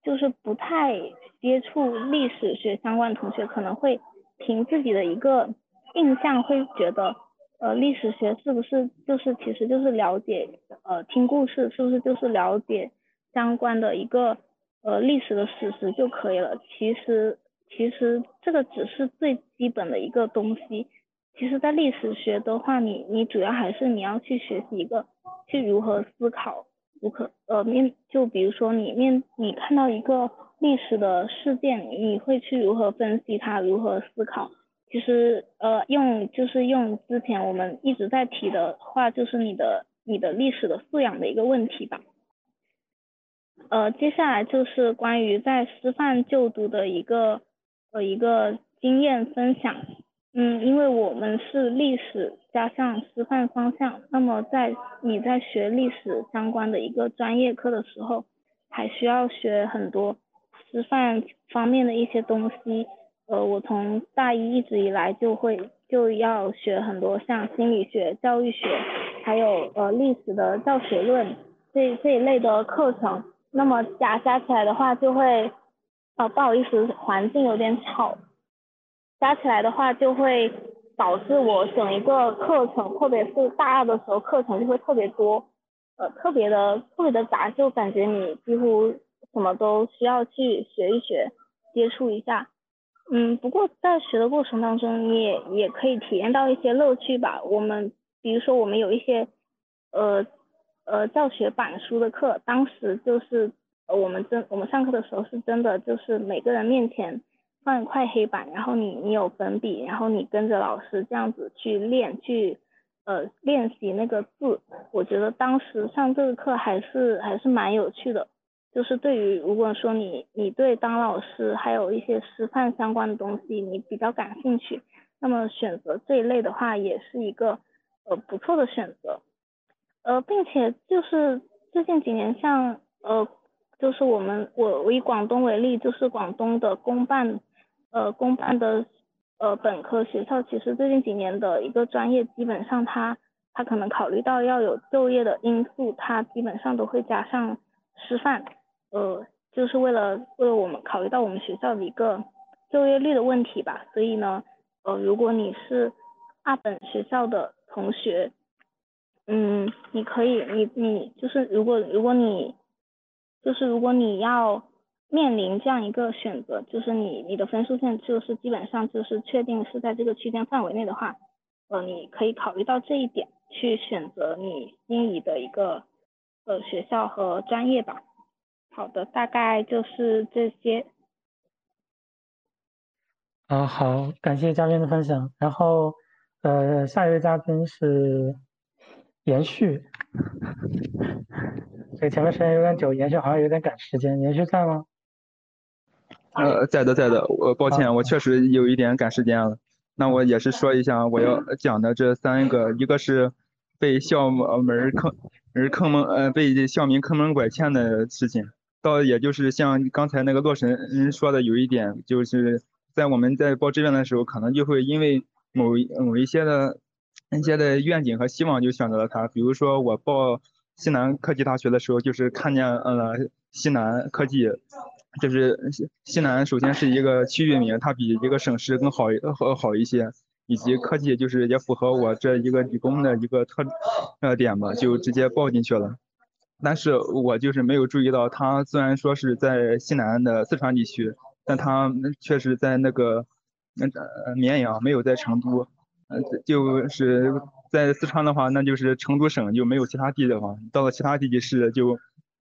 就是不太接触历史学相关同学，可能会凭自己的一个。印象会觉得，呃，历史学是不是就是其实就是了解，呃，听故事是不是就是了解相关的一个呃历史的史实就可以了？其实其实这个只是最基本的一个东西。其实，在历史学的话，你你主要还是你要去学习一个去如何思考，如何呃面就比如说你面你看到一个历史的事件，你会去如何分析它，如何思考。其实，呃，用就是用之前我们一直在提的话，就是你的你的历史的素养的一个问题吧。呃，接下来就是关于在师范就读的一个呃一个经验分享。嗯，因为我们是历史加上师范方向，那么在你在学历史相关的一个专业课的时候，还需要学很多师范方面的一些东西。呃，我从大一一直以来就会就要学很多像心理学、教育学，还有呃历史的教学论这这一类的课程。那么加加起来的话，就会呃不好意思，环境有点吵。加起来的话，就会导致我整一个课程，特别是大二的时候，课程就会特别多，呃特别的特别的杂，就感觉你几乎什么都需要去学一学，接触一下。嗯，不过在学的过程当中，你也也可以体验到一些乐趣吧。我们比如说，我们有一些呃呃教学板书的课，当时就是呃我们真我们上课的时候是真的就是每个人面前放一块黑板，然后你你有粉笔，然后你跟着老师这样子去练去呃练习那个字。我觉得当时上这个课还是还是蛮有趣的。就是对于如果说你你对当老师还有一些师范相关的东西你比较感兴趣，那么选择这一类的话也是一个呃不错的选择，呃，并且就是最近几年像呃就是我们我我以广东为例，就是广东的公办呃公办的呃本科学校，其实最近几年的一个专业基本上它它可能考虑到要有就业的因素，它基本上都会加上师范。呃，就是为了为了我们考虑到我们学校的一个就业率的问题吧，所以呢，呃，如果你是二本学校的同学，嗯，你可以，你你就是如果如果你就是如果你要面临这样一个选择，就是你你的分数线就是基本上就是确定是在这个区间范围内的话，呃，你可以考虑到这一点去选择你心仪的一个呃学校和专业吧。好的，大概就是这些。啊，好，感谢嘉宾的分享。然后，呃，下一位嘉宾是延续。<laughs> 这个前面时间有点久，延续好像有点赶时间。延续在吗？呃，在的，在的。我抱歉，我确实有一点赶时间了。那我也是说一下我要讲的这三个，一个是被校门坑门坑蒙，呃，被校民坑蒙拐骗的事情。倒也就是像刚才那个洛神说的，有一点就是在我们在报志愿的时候，可能就会因为某某一些的一些的愿景和希望，就选择了它。比如说我报西南科技大学的时候，就是看见呃西南科技。就是西西南首先是一个区域名，它比一个省市更好好好一些，以及科技就是也符合我这一个理工的一个特呃点吧，就直接报进去了。但是我就是没有注意到，它虽然说是在西南的四川地区，但它确实在那个呃绵阳，没有在成都。呃，就是在四川的话，那就是成都省就没有其他地的话，到了其他地级市就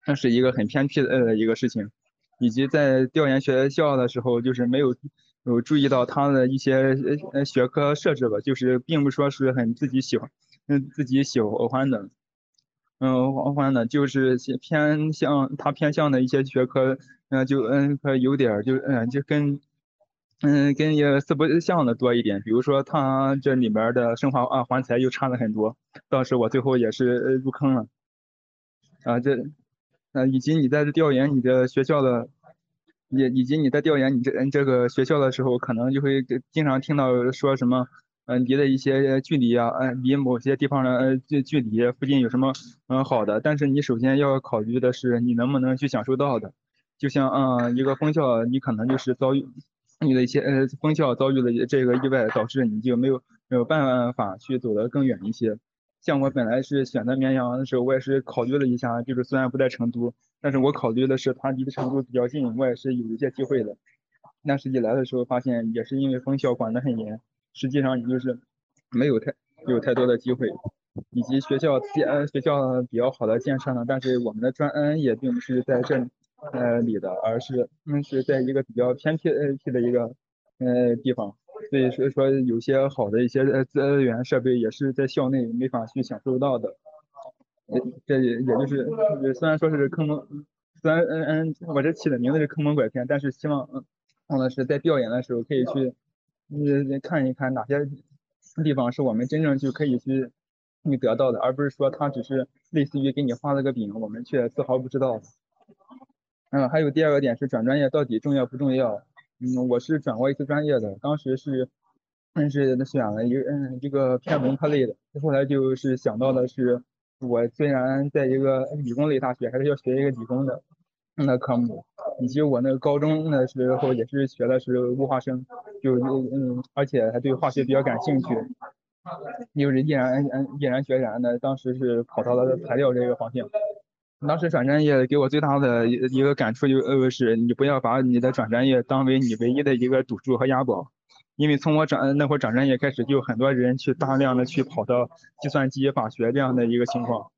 那是一个很偏僻的一个事情。以及在调研学校的时候，就是没有有注意到他的一些呃学科设置吧，就是并不说是很自己喜欢，嗯自己喜欢的，嗯喜欢的，就是偏向他偏向的一些学科，嗯就嗯可有点就嗯就跟嗯跟也四不像的多一点，比如说他这里边的生化啊环材又差了很多，当时我最后也是入坑了，啊这。呃，以及你在调研你的学校的，也以及你在调研你这嗯这个学校的时候，可能就会经常听到说什么，嗯，离的一些距离啊，嗯，离某些地方的呃距距离附近有什么嗯好的，但是你首先要考虑的是你能不能去享受到的，就像嗯一个封校，你可能就是遭遇你的一些呃封校遭遇了这个意外，导致你就没有没有办法去走得更远一些。像我本来是选择绵阳的时候，我也是考虑了一下，就是虽然不在成都，但是我考虑的是它离成都比较近，我也是有一些机会的。但实际来的时候发现，也是因为封校管得很严，实际上你就是没有太有太多的机会，以及学校建学校比较好的建设呢，但是我们的专业并不是在这呃里的，而是嗯是在一个比较偏僻呃僻的一个呃地方。所以说说有些好的一些呃资源设备也是在校内没法去享受到的，这也也就是虽然说是坑蒙，虽然嗯嗯我这起的名字是坑蒙拐骗，但是希望嗯的是在调研的时候可以去嗯看一看哪些地方是我们真正就可以去去得到的，而不是说他只是类似于给你画了个饼，我们却丝毫不知道。嗯，还有第二个点是转专业到底重要不重要？嗯，我是转过一次专业的，当时是，嗯是选了一个嗯这个偏文科类的，后来就是想到的是，我虽然在一个理工类大学，还是要学一个理工的那科目，以及我那个高中的时候也是学的是物化生，就嗯而且还对化学比较感兴趣，就是毅然嗯毅然决然的，当时是跑到了材料这个方向。当时转专业给我最大的一一个感触就呃是，你不要把你的转专业当为你唯一的一个赌注和押宝，因为从我转那会儿转专业开始，就很多人去大量的去跑到计算机法学这样的一个情况，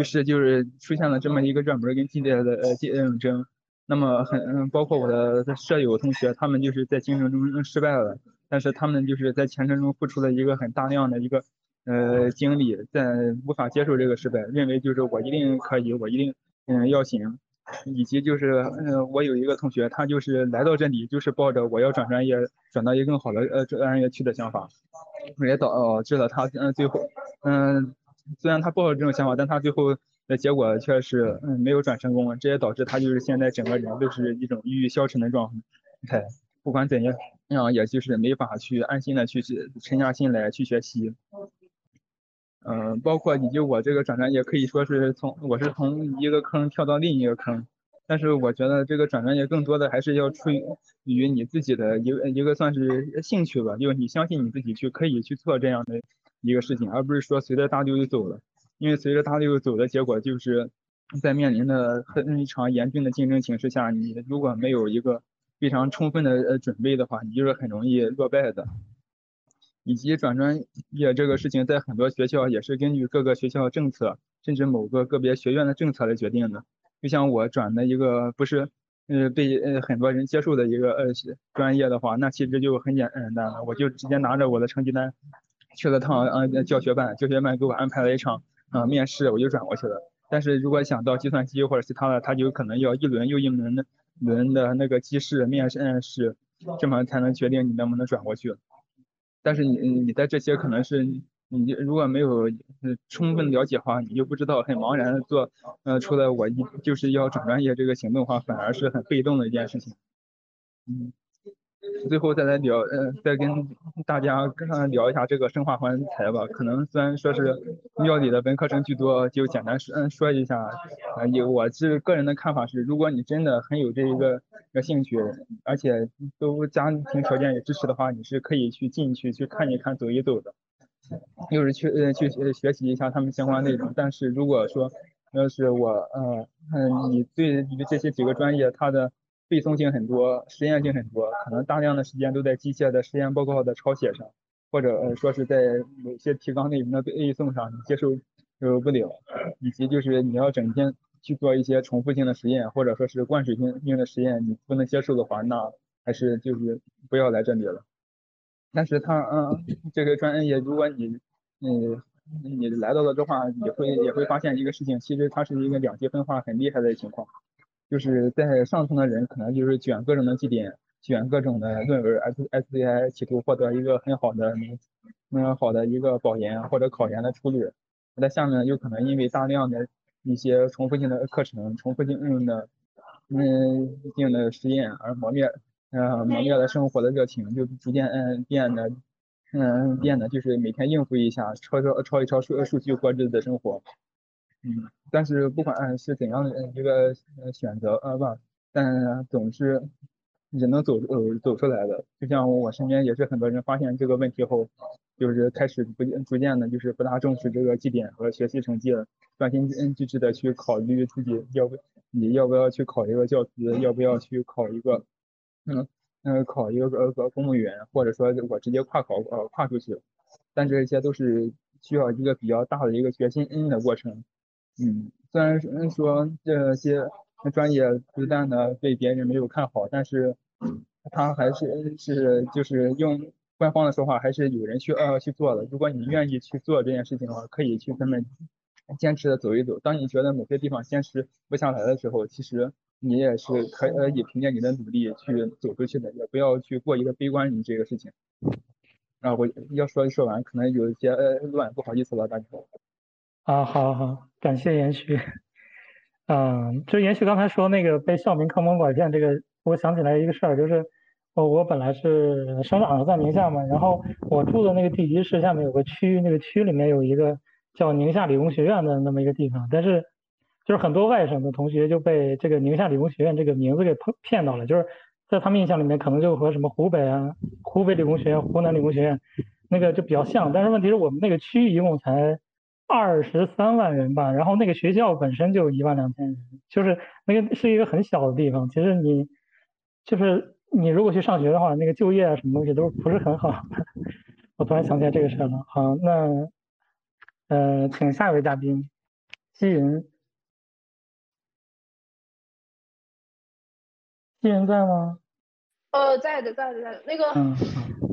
于是就是出现了这么一个热门跟激烈的呃竞争，那么很嗯包括我的舍友同学，他们就是在竞争中失败了，但是他们就是在前程中付出了一个很大量的一个。呃，经历在无法接受这个失败，认为就是我一定可以，我一定嗯要行，以及就是嗯，我有一个同学，他就是来到这里就是抱着我要转专业，转到一个更好的呃专业去的想法，也导致了他嗯最后嗯，虽然他抱着这种想法，但他最后的结果却是嗯没有转成功，这也导致他就是现在整个人都是一种抑郁消沉的状态，不管怎样，样也就是没法去安心的去沉下心来去学习。嗯，包括以及我这个转专业可以说是从我是从一个坑跳到另一个坑，但是我觉得这个转专业更多的还是要出于你自己的一个一个算是兴趣吧，就是你相信你自己去可以去做这样的一个事情，而不是说随着大流就走了，因为随着大流走的结果就是在面临的非常严峻的竞争形势下，你如果没有一个非常充分的呃准备的话，你就是很容易落败的。以及转专业这个事情，在很多学校也是根据各个学校政策，甚至某个个别学院的政策来决定的。就像我转的一个不是呃被呃很多人接受的一个呃专业的话，那其实就很简单了，我就直接拿着我的成绩单去了趟呃教学办，教学办给我安排了一场啊面试，我就转过去了。但是如果想到计算机或者其他的，他就可能要一轮又一轮的轮的那个机试面试试，这么才能决定你能不能转过去。但是你你在这些可能是你如果没有充分了解的话，你就不知道很茫然的做，呃，出来我就是要转专业这个行动的话，反而是很被动的一件事情，嗯。最后再来聊，呃，再跟大家跟聊一下这个生化环材吧。可能虽然说是庙里的文科生居多，就简单说嗯说一下。呃，有我是个人的看法是，如果你真的很有这一个个兴趣，而且都家庭条件也支持的话，你是可以去进去去看一看、走一走的，又是去呃去学习一下他们相关内容。但是如果说要是我呃嗯你对于这些几个专业它的。背诵性很多，实验性很多，可能大量的时间都在机械的实验报告的抄写上，或者说是在某些提纲内容的背诵上，你接受呃不了，以及就是你要整天去做一些重复性的实验，或者说是灌水性性的实验，你不能接受的话，那还是就是不要来这里了。但是他嗯这个专业，如果你嗯你来到了的话，也会也会发现一个事情，其实它是一个两极分化很厉害的情况。就是在上层的人可能就是卷各种的绩点，卷各种的论文，S S C I 企图获得一个很好的嗯好的一个保研或者考研的出路。在下面有可能因为大量的一些重复性的课程、重复性的嗯性的实验而磨灭，呃磨灭了生活的热情，就逐渐嗯变得嗯变得就是每天应付一下，抄抄抄一抄数数据过日子的生活。嗯，但是不管是怎样的一个选择呃吧，但总是也能走呃走出来的。就像我身边也是很多人发现这个问题后，就是开始不逐渐的，就是不大重视这个绩点和学习成绩了，专心致志的去考虑自己要不你要不要去考一个教资，要不要去考一个嗯嗯考一个个公务员，或者说我直接跨考呃跨出去。但这些都是需要一个比较大的一个决心嗯的过程。嗯，虽然说这些专业不断的被别人没有看好，但是他还是是就是用官方的说话，还是有人去呃去做的。如果你愿意去做这件事情的话，可以去跟们坚持的走一走。当你觉得某些地方坚持不下来的时候，其实你也是可以凭借你的努力去走出去的，也不要去过一个悲观于这个事情。啊，我要说一说完，可能有一些呃乱，不好意思了，大家。啊，好好，感谢延续。嗯，就延续刚才说那个被校名坑蒙拐骗这个，我想起来一个事儿，就是我我本来是生长在宁夏嘛，然后我住的那个地级市下面有个区，那个区里面有一个叫宁夏理工学院的那么一个地方，但是就是很多外省的同学就被这个宁夏理工学院这个名字给骗骗到了，就是在他们印象里面可能就和什么湖北啊、湖北理工学院、湖南理工学院那个就比较像，但是问题是我们那个区一共才。二十三万人吧，然后那个学校本身就一万两千人，就是那个是一个很小的地方。其实你就是你如果去上学的话，那个就业啊什么东西都不是很好。<laughs> 我突然想起来这个事了。好，那呃，请下一位嘉宾，西云，西云在吗？呃，在的，在的，在的。那个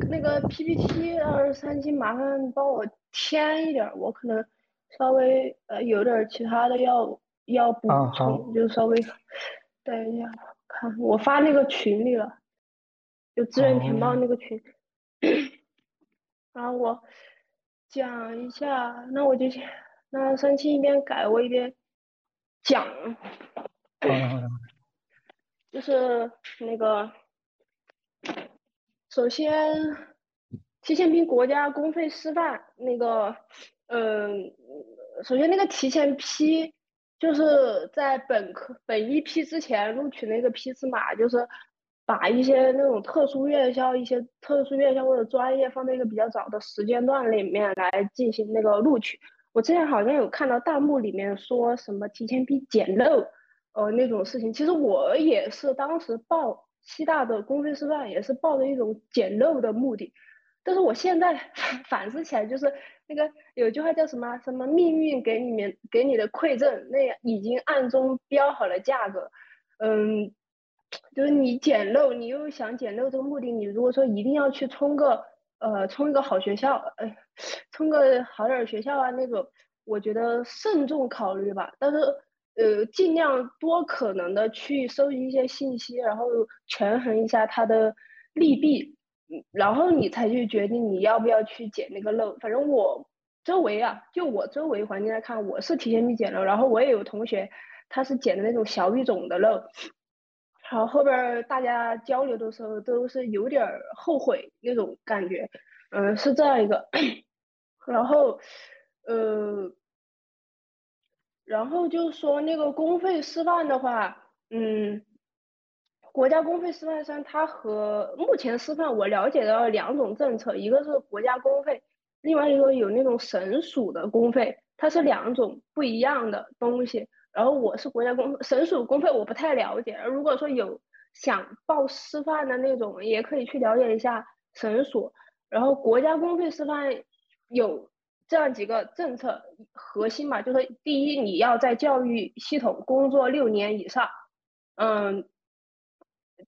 那个 PPT 二十三期，麻烦帮我添一点，我可能。稍微呃有点其他的要要补充，就稍微等一下看我发那个群里了，就志愿填报那个群，然后我讲一下，那我就先那三七一边改我一边讲，就是那个首先提前批国家公费师范那个。嗯，首先那个提前批，就是在本科本一批之前录取那个批次码，就是把一些那种特殊院校、一些特殊院校或者专业放在一个比较早的时间段里面来进行那个录取。我之前好像有看到弹幕里面说什么提前批捡漏，呃那种事情，其实我也是当时报西大的公费师范，也是抱着一种捡漏的目的。但是我现在 <laughs> 反思起来，就是那个有句话叫什么什么命运给你们给你的馈赠，那已经暗中标好了价格，嗯，就是你捡漏，你又想捡漏这个目的，你如果说一定要去冲个呃冲一个好学校，呃，冲个好点学校啊那种，我觉得慎重考虑吧。但是呃尽量多可能的去收集一些信息，然后权衡一下它的利弊。然后你才去决定你要不要去捡那个漏。反正我周围啊，就我周围环境来看，我是提前去捡漏。然后我也有同学，他是捡的那种小语种的漏。然后后边大家交流的时候，都是有点后悔那种感觉。嗯，是这样一个。然后，呃，然后就说那个公费师范的话，嗯。国家公费师范生，它和目前师范我了解到两种政策，一个是国家公费，另外一个有那种省属的公费，它是两种不一样的东西。然后我是国家公省属公费，我不太了解。如果说有想报师范的那种，也可以去了解一下省属。然后国家公费师范有这样几个政策核心嘛，就是第一，你要在教育系统工作六年以上，嗯。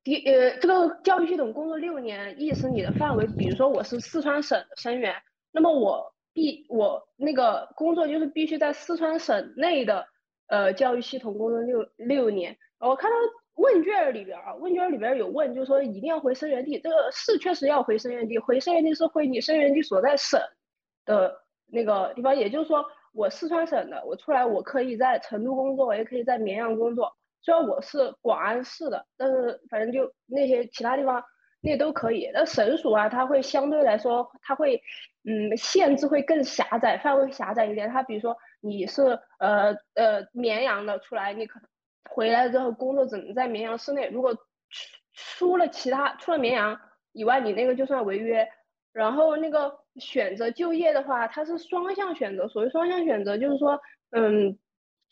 第呃，这个教育系统工作六年，意思你的范围，比如说我是四川省的生源，那么我必我那个工作就是必须在四川省内的呃教育系统工作六六年。我看到问卷里边啊，问卷里边有问，就说一定要回生源地，这个是确实要回生源地，回生源地是回你生源地所在省的那个地方，也就是说我四川省的，我出来我可以在成都工作，也可以在绵阳工作。虽然我是广安市的，但是反正就那些其他地方那都可以。那省属啊，它会相对来说，它会嗯限制会更狭窄，范围狭窄一点。它比如说你是呃呃绵阳的出来，你可回来之后工作只能在绵阳市内。如果出出了其他出了绵阳以外，你那个就算违约。然后那个选择就业的话，它是双向选择。所谓双向选择，就是说嗯。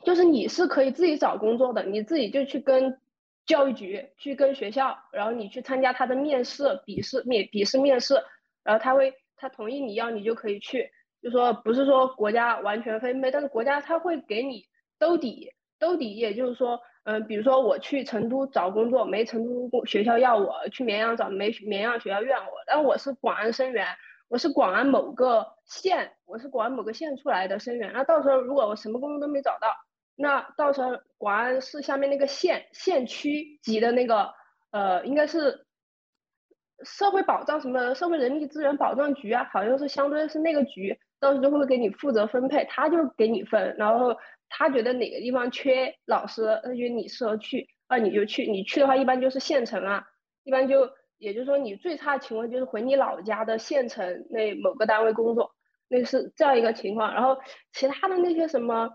就是你是可以自己找工作的，你自己就去跟教育局去跟学校，然后你去参加他的面试、笔试、面笔试、面试，然后他会他同意你要你就可以去，就说不是说国家完全分配，但是国家他会给你兜底，兜底也就是说，嗯，比如说我去成都找工作，没成都学校要我去绵阳找，没绵阳学校要我，但我是广安生源，我是广安某个县，我是广安某个县出来的生源，那到时候如果我什么工作都没找到。那到时候广安市下面那个县县区级的那个呃，应该是社会保障什么社会人力资源保障局啊，好像是相对是那个局，到时候就会给你负责分配，他就给你分，然后他觉得哪个地方缺老师，他觉得你适合去，那你就去，你去的话一般就是县城啊，一般就也就是说你最差的情况就是回你老家的县城那某个单位工作，那是这样一个情况，然后其他的那些什么。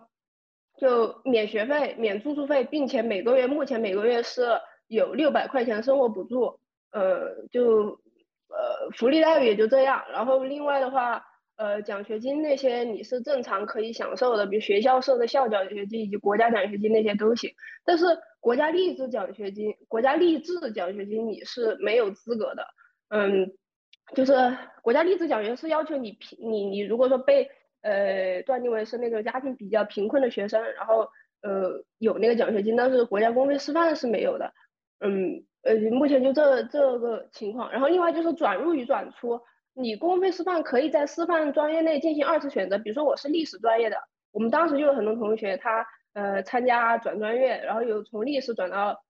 就免学费、免住宿费，并且每个月目前每个月是有六百块钱生活补助，呃，就呃福利待遇也就这样。然后另外的话，呃奖学金那些你是正常可以享受的，比如学校设的校奖学金以及国家奖学金那些都行。但是国家励志奖学金、国家励志奖学金你是没有资格的。嗯，就是国家励志奖学金是要求你你你如果说被呃，断定为是那个家庭比较贫困的学生，然后呃有那个奖学金，但是国家公费师范是没有的。嗯，呃，目前就这这个情况。然后另外就是转入与转出，你公费师范可以在师范专业内进行二次选择。比如说我是历史专业的，我们当时就有很多同学他呃参加转专业，然后有从历史转到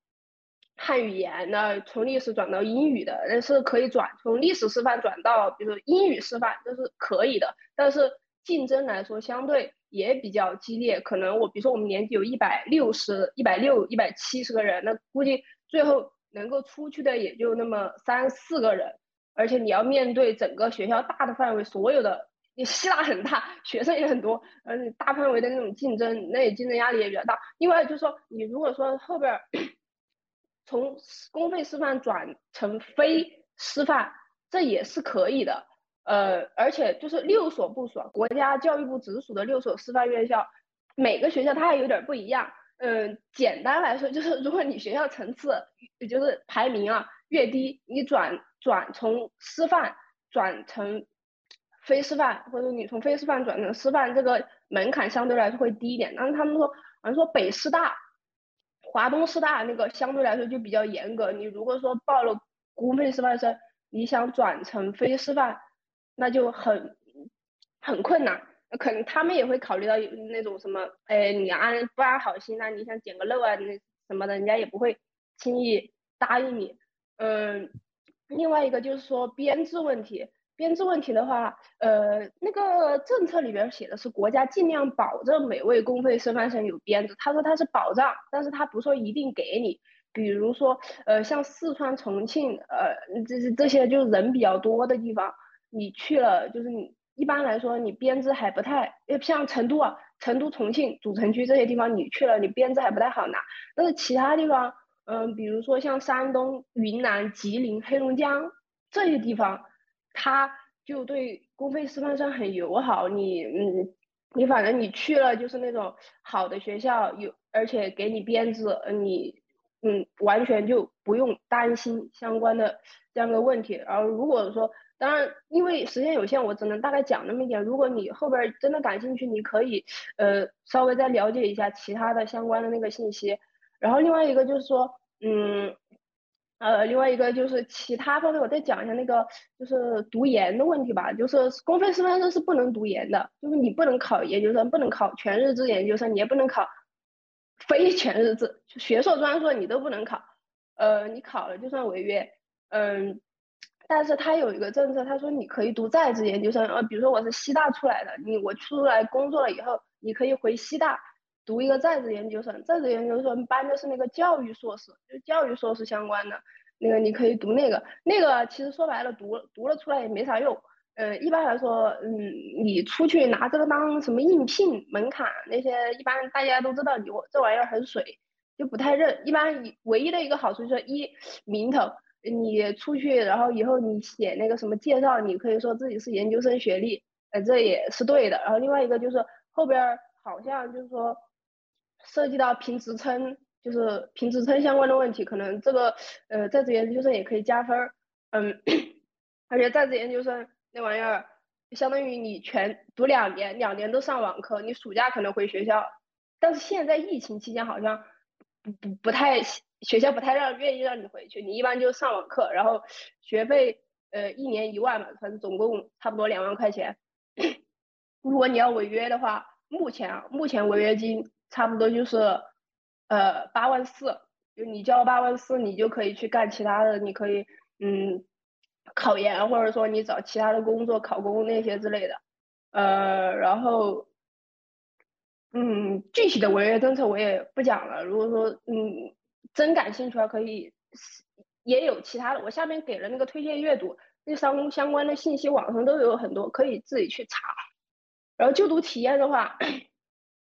汉语言的，从历史转到英语的，那是可以转，从历史师范转到比如说英语师范，这是可以的，但是。竞争来说相对也比较激烈，可能我比如说我们年级有一百六十、一百六、一百七十个人，那估计最后能够出去的也就那么三四个人，而且你要面对整个学校大的范围，所有的你希腊很大，学生也很多，而且大范围的那种竞争，那也竞争压力也比较大。另外就是说，你如果说后边从公费师范转成非师范，这也是可以的。呃，而且就是六所部属，国家教育部直属的六所师范院校，每个学校它还有点不一样。嗯，简单来说就是，如果你学校层次就是排名啊越低，你转转从师范转成非师范，或者你从非师范转成师范，这个门槛相对来说会低一点。但是他们说，好像说北师大、华东师大那个相对来说就比较严格。你如果说报了公费师范生，你想转成非师范，那就很很困难。可能他们也会考虑到那种什么，哎，你安不安好心啊？你想捡个漏啊，那什么的，人家也不会轻易答应你。嗯，另外一个就是说编制问题，编制问题的话，呃，那个政策里边写的是国家尽量保证每位公费师范生有编制，他说他是保障，但是他不说一定给你。比如说，呃，像四川、重庆，呃，这这这些就人比较多的地方，你去了就是你。一般来说，你编制还不太，像成都啊、成都、重庆主城区这些地方，你去了，你编制还不太好拿。但是其他地方，嗯，比如说像山东、云南、吉林、黑龙江这些地方，他就对公费师范生很友好。你，嗯，你反正你去了就是那种好的学校，有而且给你编制，你，嗯，完全就不用担心相关的这样的问题。然后如果说，当然，因为时间有限，我只能大概讲那么一点。如果你后边真的感兴趣，你可以呃稍微再了解一下其他的相关的那个信息。然后另外一个就是说，嗯，呃，另外一个就是其他方面，我再讲一下那个就是读研的问题吧。就是公费师范生是不能读研的，就是你不能考研究生，不能考全日制研究生，你也不能考非全日制学硕专硕，你都不能考。呃，你考了就算违约。嗯。但是他有一个政策，他说你可以读在职研究生，呃，比如说我是西大出来的，你我出来工作了以后，你可以回西大读一个在职研究生，在职研究生班的是那个教育硕士，就教育硕士相关的那个，你可以读那个，那个其实说白了读读了出来也没啥用，呃，一般来说，嗯，你出去拿这个当什么应聘门槛那些，一般大家都知道，你我这玩意儿很水，就不太认，一般唯一的一个好处就是一名头。你出去，然后以后你写那个什么介绍，你可以说自己是研究生学历，呃，这也是对的。然后另外一个就是后边好像就是说涉及到评职称，就是评职称相关的问题，可能这个呃在职研究生也可以加分儿，嗯，<coughs> 而且在职研究生那玩意儿相当于你全读两年，两年都上网课，你暑假可能回学校，但是现在疫情期间好像不不不太。学校不太让愿意让你回去，你一般就上网课，然后学费呃一年一万嘛，反正总共差不多两万块钱。<clears throat> 如果你要违约的话，目前啊目前违约金差不多就是呃八万四，就你交八万四，你就可以去干其他的，你可以嗯考研或者说你找其他的工作考公那些之类的，呃然后嗯具体的违约政策我也不讲了，如果说嗯。真感兴趣的可以，也有其他的。我下面给了那个推荐阅读，那相相关的信息网上都有很多，可以自己去查。然后就读体验的话，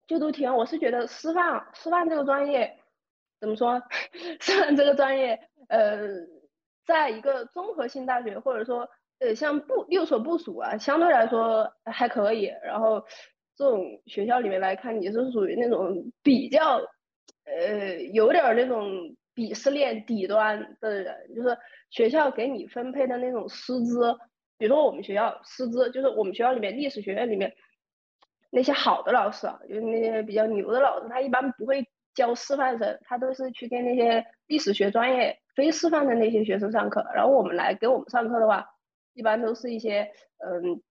就读体验，我是觉得师范师范这个专业怎么说？<laughs> 师范这个专业，呃，在一个综合性大学或者说呃像部六所部属啊，相对来说还可以。然后这种学校里面来看，你是属于那种比较。呃，有点那种鄙视链底端的人，就是学校给你分配的那种师资，比如说我们学校师资，就是我们学校里面历史学院里面那些好的老师啊，就是那些比较牛的老师，他一般不会教师范生，他都是去给那些历史学专业非师范的那些学生上课。然后我们来给我们上课的话，一般都是一些嗯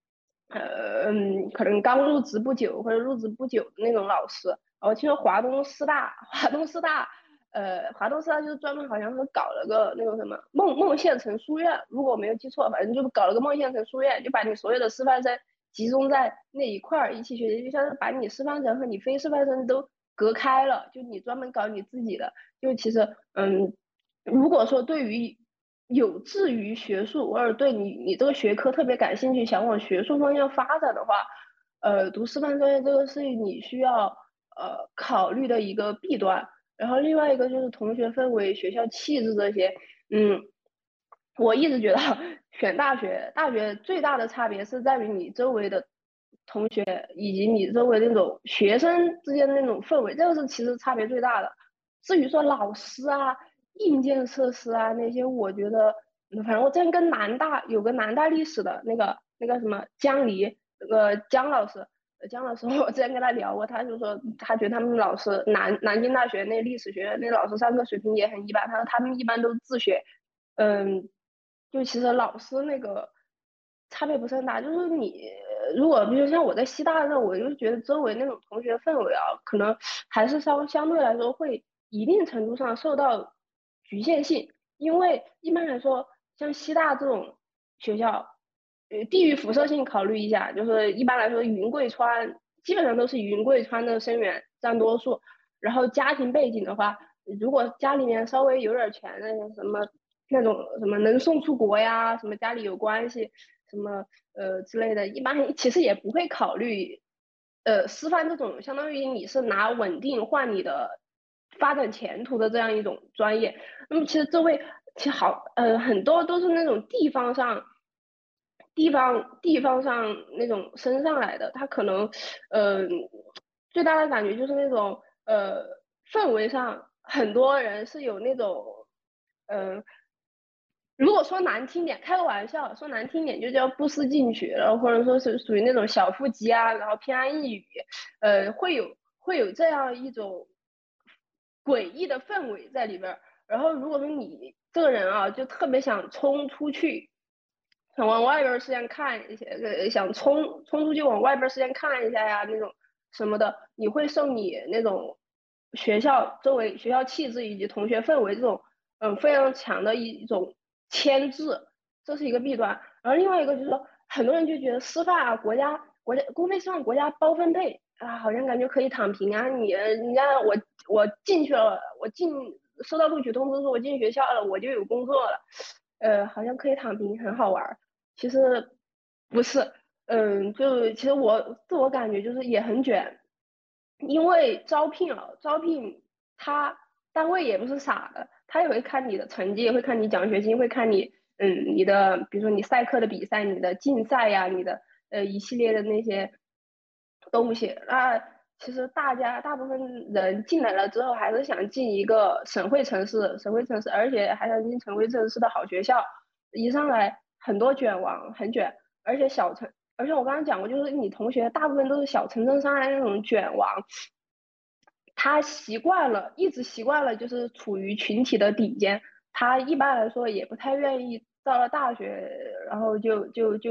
呃嗯，可能刚入职不久或者入职不久的那种老师。我听说华东师大，华东师大，呃，华东师大就是专门好像是搞了个那个什么孟孟县城书院，如果我没有记错，反正就搞了个孟县城书院，就把你所有的师范生集中在那一块儿一起学习，就像是把你师范生和你非师范生都隔开了，就你专门搞你自己的。就其实，嗯，如果说对于有志于学术或者对你你这个学科特别感兴趣，想往学术方向发展的话，呃，读师范专业这个是你需要。呃，考虑的一个弊端，然后另外一个就是同学氛围、学校气质这些，嗯，我一直觉得 <laughs> 选大学，大学最大的差别是在于你周围的同学以及你周围那种学生之间的那种氛围，这个是其实差别最大的。至于说老师啊、硬件设施啊那些，我觉得，反正我之前跟南大有个南大历史的那个那个什么江离那个姜老师，姜老师我之前跟他聊过，他就说他觉得他们老师南南京大学那历史学院那老师上课水平也很一般，他说他们一般都自学，嗯。就其实老师那个差别不是很大，就是你如果比如像我在西大那，我就觉得周围那种同学氛围啊，可能还是稍相对来说会一定程度上受到局限性，因为一般来说像西大这种学校，呃地域辐射性考虑一下，就是一般来说云贵川基本上都是云贵川的生源占多数，然后家庭背景的话，如果家里面稍微有点钱那什么。那种什么能送出国呀，什么家里有关系，什么呃之类的，一般其实也不会考虑，呃，师范这种相当于你是拿稳定换你的发展前途的这样一种专业。那么其实这位其实好，呃，很多都是那种地方上，地方地方上那种升上来的，他可能，呃，最大的感觉就是那种呃氛围上，很多人是有那种，嗯。如果说难听点，开个玩笑，说难听点就叫不思进取，然后或者说是属于那种小腹肌啊，然后偏安一隅，呃，会有会有这样一种诡异的氛围在里边儿。然后如果说你这个人啊，就特别想冲出去，想往外边世界看一些，呃，想冲冲出去往外边世界看一下呀，那种什么的，你会受你那种学校周围学校气质以及同学氛围这种嗯非常强的一种。牵制，这是一个弊端。然后另外一个就是说，很多人就觉得师范啊，国家国家公费师范国家包分配啊，好像感觉可以躺平啊。你人家我我进去了，我进收到录取通知书我进学校了，我就有工作了，呃，好像可以躺平，很好玩儿。其实不是，嗯，就其实我自我感觉就是也很卷，因为招聘啊，招聘他单位也不是傻的。他也会看你的成绩，也会看你奖学金，会看你，嗯，你的，比如说你赛课的比赛，你的竞赛呀，你的，呃，一系列的那些东西。那其实大家大部分人进来了之后，还是想进一个省会城市，省会城市，而且还想进省会城市的好学校。一上来很多卷王，很卷，而且小城，而且我刚刚讲过，就是你同学大部分都是小城镇上来那种卷王。他习惯了，一直习惯了，就是处于群体的顶尖。他一般来说也不太愿意到了大学，然后就就就，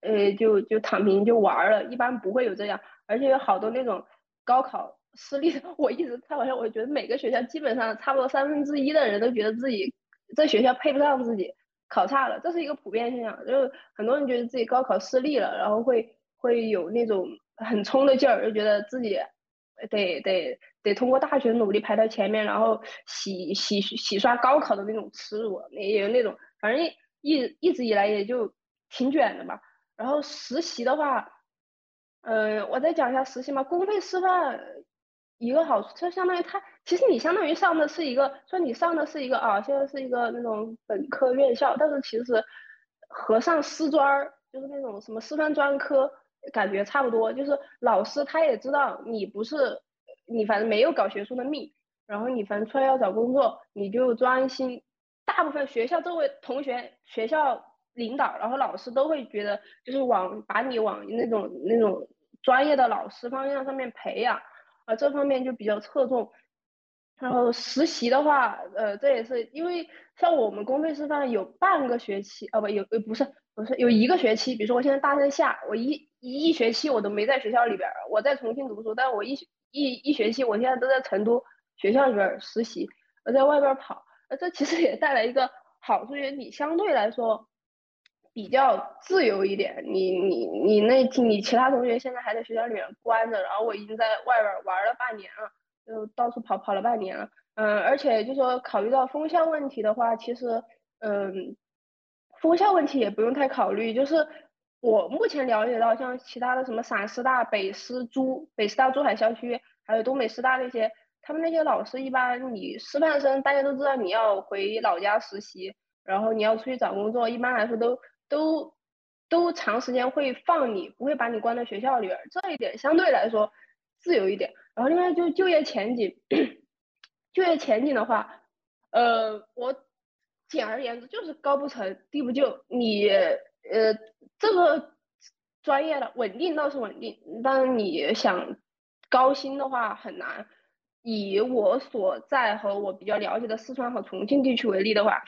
呃，就就躺平就玩了。一般不会有这样，而且有好多那种高考失利的。我一直开玩笑，我觉得每个学校基本上差不多三分之一的人都觉得自己这学校配不上自己，考差了，这是一个普遍现象。就是很多人觉得自己高考失利了，然后会会有那种很冲的劲儿，就觉得自己。得得得通过大学努力排到前面，然后洗洗洗刷高考的那种耻辱，也有那种，反正一一直以来也就挺卷的吧。然后实习的话，嗯，我再讲一下实习嘛。公费师范一个好处，就相当于它，其实你相当于上的是一个，说你上的是一个啊，现在是一个那种本科院校，但是其实和上师专儿，就是那种什么师范专科。感觉差不多，就是老师他也知道你不是你，反正没有搞学术的命，然后你反正出来要找工作，你就专心。大部分学校周围同学、学校领导，然后老师都会觉得，就是往把你往那种那种专业的老师方向上面培养，啊，这方面就比较侧重。然后实习的话，呃，这也是因为像我们公费师范有半个学期，啊不，有不是不是有一个学期，比如说我现在大三下，我一。一一学期我都没在学校里边，我在重庆读书，但我一一一学期我现在都在成都学校里边实习，我在外边跑，呃这其实也带来一个好处，就是你相对来说比较自由一点。你你你那你其他同学现在还在学校里面关着，然后我已经在外边玩了半年了，就到处跑跑了半年了。嗯，而且就说考虑到封校问题的话，其实嗯，封校问题也不用太考虑，就是。我目前了解到，像其他的什么陕师大、北师珠、北师大珠海校区，还有东北师大那些，他们那些老师一般，你师范生大家都知道你要回老家实习，然后你要出去找工作，一般来说都都都长时间会放你，不会把你关在学校里边，这一点相对来说自由一点。然后另外就是就业前景，就业前景的话，呃，我简而言之就是高不成低不就，你呃这个专业的稳定倒是稳定，但是你想高薪的话很难。以我所在和我比较了解的四川和重庆地区为例的话。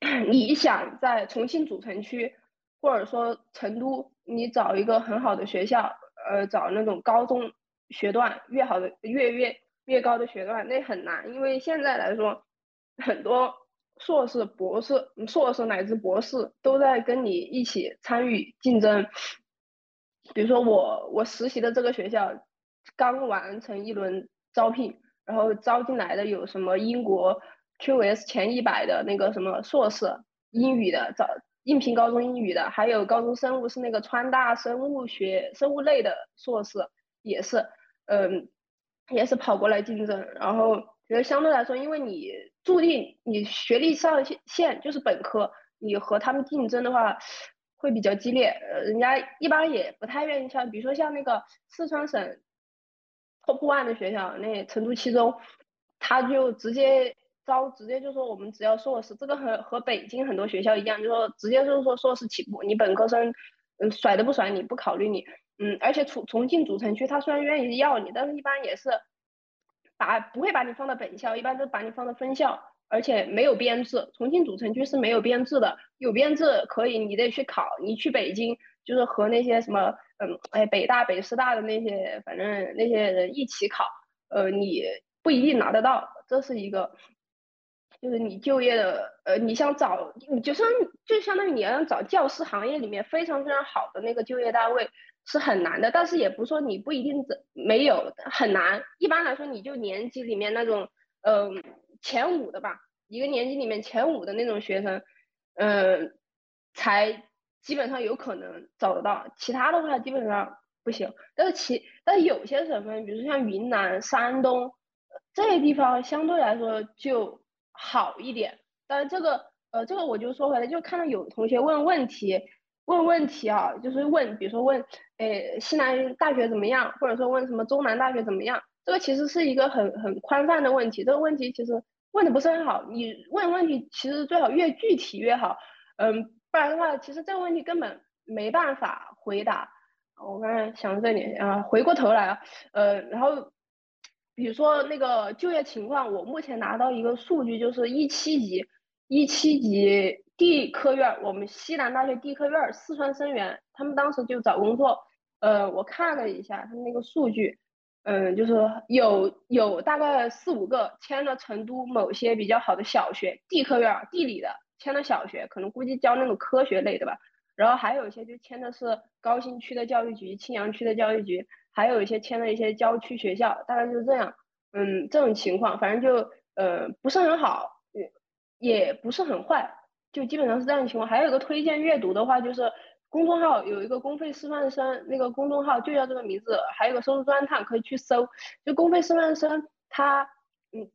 <clears throat> 你想在重庆主城区，或者说成都，你找一个很好的学校，呃，找那种高中学段越好的越越越高的学段，那很难，因为现在来说，很多硕士、博士、硕士乃至博士都在跟你一起参与竞争。比如说我我实习的这个学校，刚完成一轮招聘，然后招进来的有什么英国。QS 前一百的那个什么硕士英语的找应聘高中英语的，还有高中生物是那个川大生物学生物类的硕士也是，嗯，也是跑过来竞争。然后觉得相对来说，因为你注定你学历上限就是本科，你和他们竞争的话会比较激烈。呃，人家一般也不太愿意像，比如说像那个四川省 top one 的学校，那成都七中，他就直接。招直接就说我们只要硕士，这个和和北京很多学校一样，就说直接就是说硕士起步，你本科生，嗯，甩都不甩你，不考虑你，嗯，而且重重庆主城区他虽然愿意要你，但是一般也是把不会把你放到本校，一般都把你放到分校，而且没有编制，重庆主城区是没有编制的，有编制可以你得去考，你去北京就是和那些什么，嗯，哎，北大、北师大的那些反正那些人一起考，呃，你不一定拿得到，这是一个。就是你就业的，呃，你想找，你就相就相当于你要找教师行业里面非常非常好的那个就业单位是很难的，但是也不说你不一定没有很难。一般来说，你就年级里面那种，嗯，前五的吧，一个年级里面前五的那种学生，嗯，才基本上有可能找得到，其他的话基本上不行。但是其但是有些省份，比如说像云南、山东这些地方，相对来说就。好一点，但这个呃，这个我就说回来，就看到有同学问问题，问问题啊，就是问，比如说问，诶，西南大学怎么样，或者说问什么中南大学怎么样，这个其实是一个很很宽泛的问题，这个问题其实问的不是很好，你问问题其实最好越具体越好，嗯，不然的话，其实这个问题根本没办法回答。我刚才想到这里啊，回过头来啊，呃，然后。比如说那个就业情况，我目前拿到一个数据，就是一七级，一七级地科院，我们西南大学地科院四川生源，他们当时就找工作，呃，我看了一下他们那个数据，嗯，就是有有大概四五个签了成都某些比较好的小学，地科院地理的签了小学，可能估计教那种科学类的吧，然后还有一些就签的是高新区的教育局、青羊区的教育局。还有一些签了一些郊区学校，大概就是这样，嗯，这种情况，反正就呃不是很好，也也不是很坏，就基本上是这样的情况。还有一个推荐阅读的话，就是公众号有一个公费师范生，那个公众号就叫这个名字，还有个收入专探可以去搜。就公费师范生他嗯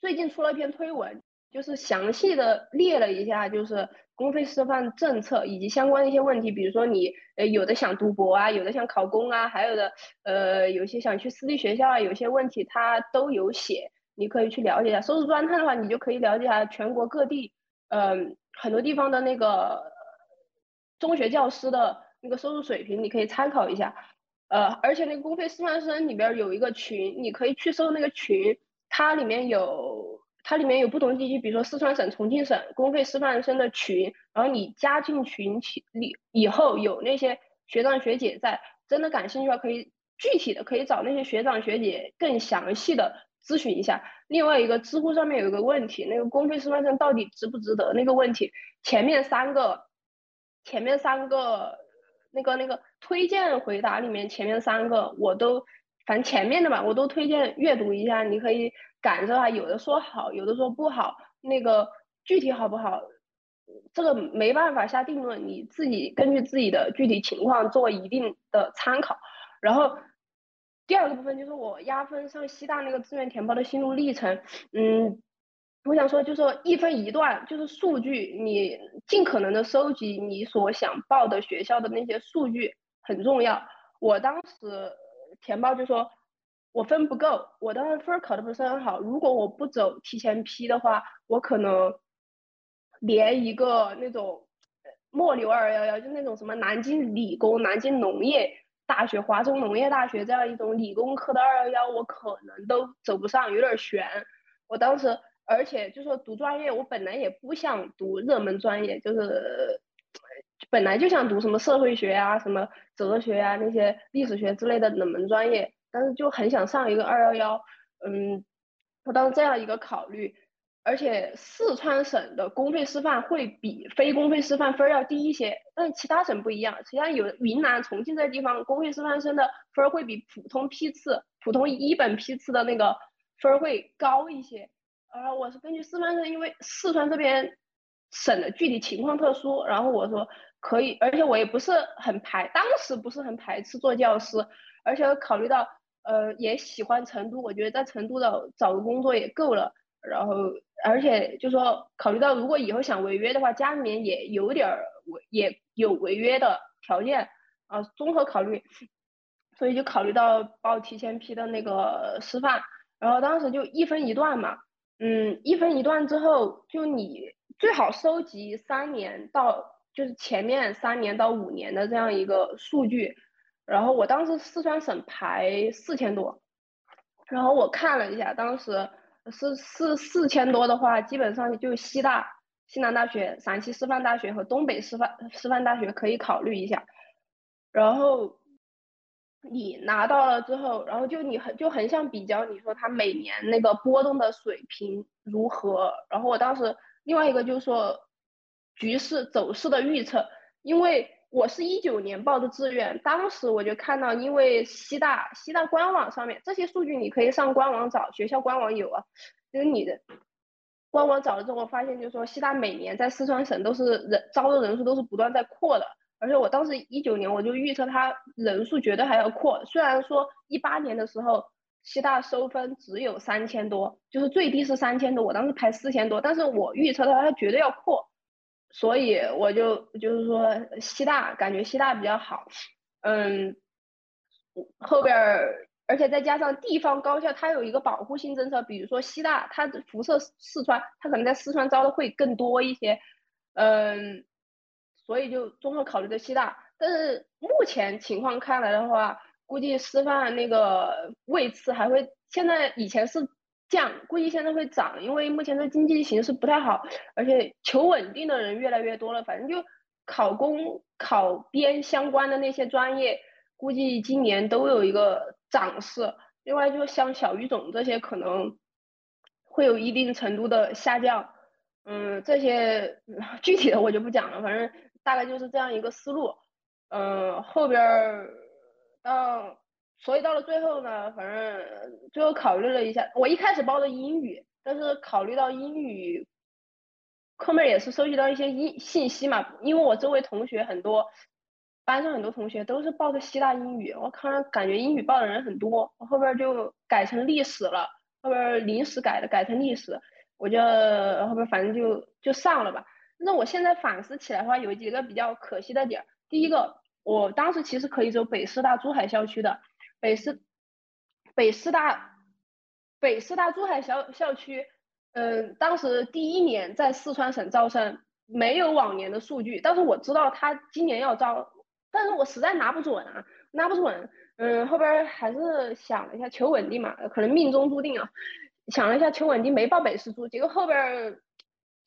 最近出了一篇推文，就是详细的列了一下，就是。公费师范政策以及相关的一些问题，比如说你呃有的想读博啊，有的想考公啊，还有的呃有些想去私立学校啊，有些问题他都有写，你可以去了解一下。收入专探的话，你就可以了解一下全国各地嗯很多地方的那个中学教师的那个收入水平，你可以参考一下。呃，而且那个公费师范生里边有一个群，你可以去搜那个群，它里面有。它里面有不同地区，比如说四川省、重庆省公费师范生的群，然后你加进群里以后，有那些学长学姐在，真的感兴趣的话，可以具体的可以找那些学长学姐更详细的咨询一下。另外一个，知乎上面有一个问题，那个公费师范生到底值不值得？那个问题，前面三个，前面三个那个那个推荐回答里面，前面三个我都，反正前面的吧，我都推荐阅读一下，你可以。感受啊，有的说好，有的说不好，那个具体好不好，这个没办法下定论，你自己根据自己的具体情况做一定的参考。然后第二个部分就是我压分上西大那个志愿填报的心路历程，嗯，我想说，就是说一分一段，就是数据，你尽可能的收集你所想报的学校的那些数据很重要。我当时填报就说，我分不够，我当时分考的不是很好。如果我不走提前批的话，我可能连一个那种末流二幺幺，就那种什么南京理工、南京农业大学、华中农业大学这样一种理工科的二幺幺，我可能都走不上，有点悬。我当时。而且就说读专业，我本来也不想读热门专业，就是本来就想读什么社会学啊、什么哲学啊那些历史学之类的冷门专业，但是就很想上一个二幺幺，嗯，我当时这样一个考虑，而且四川省的公费师范会比非公费师范分要低一些，但其他省不一样，其他有云南、重庆这地方公费师范生的分会比普通批次、普通一本批次的那个分会高一些。然后我是根据四川省，因为四川这边省的具体情况特殊，然后我说可以，而且我也不是很排，当时不是很排斥做教师，而且考虑到呃也喜欢成都，我觉得在成都的找个工作也够了，然后而且就说考虑到如果以后想违约的话，家里面也有点儿违也有违约的条件啊，综合考虑，所以就考虑到报提前批的那个师范，然后当时就一分一段嘛。嗯，一分一段之后，就你最好收集三年到，就是前面三年到五年的这样一个数据。然后我当时四川省排四千多，然后我看了一下，当时是四四千多的话，基本上就西大、西南大学、陕西师范大学和东北师范师范大学可以考虑一下。然后。你拿到了之后，然后就你很就很想比较，你说它每年那个波动的水平如何？然后我当时另外一个就是说局势走势的预测，因为我是一九年报的志愿，当时我就看到，因为西大西大官网上面这些数据你可以上官网找，学校官网有啊，就是你的官网找了之后，发现就是说西大每年在四川省都是人招的人数都是不断在扩的。而且我当时一九年我就预测它人数绝对还要扩，虽然说一八年的时候西大收分只有三千多，就是最低是三千多，我当时排四千多，但是我预测它它绝对要扩，所以我就就是说西大感觉西大比较好，嗯，后边而且再加上地方高校它有一个保护性政策，比如说西大它辐射四川，它可能在四川招的会更多一些，嗯。所以就综合考虑的西大，但是目前情况看来的话，估计师范那个位次还会，现在以前是降，估计现在会涨，因为目前的经济形势不太好，而且求稳定的人越来越多了，反正就考公、考编相关的那些专业，估计今年都有一个涨势。另外，就像小语种这些，可能会有一定程度的下降。嗯，这些 <laughs> 具体的我就不讲了，反正。大概就是这样一个思路，嗯，后边儿嗯，所以到了最后呢，反正最后考虑了一下，我一开始报的英语，但是考虑到英语，后面也是收集到一些信信息嘛，因为我周围同学很多，班上很多同学都是报的西大英语，我看感觉英语报的人很多，我后边就改成历史了，后边临时改的，改成历史，我就后边反正就就上了吧。那我现在反思起来的话，有几个比较可惜的点。第一个，我当时其实可以走北师大珠海校区的，北师北师大北师大珠海校校区，嗯，当时第一年在四川省招生，没有往年的数据，但是我知道他今年要招，但是我实在拿不准啊，拿不准。嗯，后边还是想了一下，求稳定嘛，可能命中注定啊，想了一下求稳定，没报北师珠，结果后边。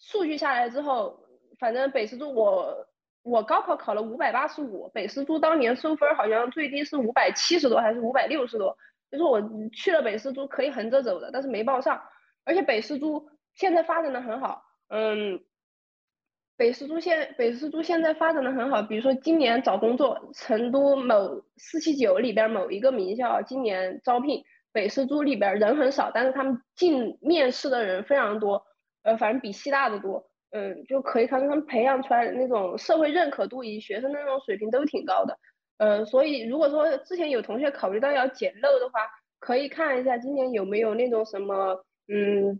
数据下来之后，反正北师珠我我高考考了五百八十五，北师珠当年收分好像最低是五百七十多还是五百六十多，就是我去了北师珠可以横着走的，但是没报上。而且北师珠现在发展的很好，嗯，北师珠现北师珠现在发展的很好，比如说今年找工作，成都某四七九里边某一个名校今年招聘北师珠里边人很少，但是他们进面试的人非常多。呃，反正比西大的多，嗯，就可以看他们培养出来的那种社会认可度以及学生的那种水平都挺高的，呃，所以如果说之前有同学考虑到要捡漏的话，可以看一下今年有没有那种什么，嗯，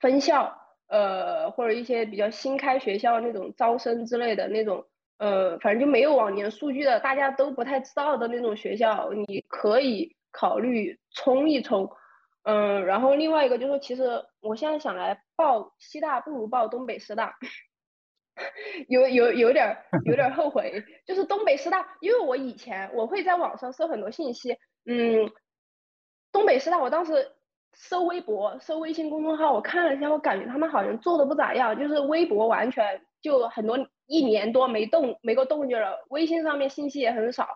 分校，呃，或者一些比较新开学校那种招生之类的那种，呃，反正就没有往年数据的，大家都不太知道的那种学校，你可以考虑冲一冲。嗯，然后另外一个就是，其实我现在想来报西大不如报东北师大，<laughs> 有有有点有点后悔。就是东北师大，因为我以前我会在网上搜很多信息，嗯，东北师大我当时搜微博、搜微信公众号，我看了一下，我感觉他们好像做的不咋样，就是微博完全就很多一年多没动没个动静了，微信上面信息也很少。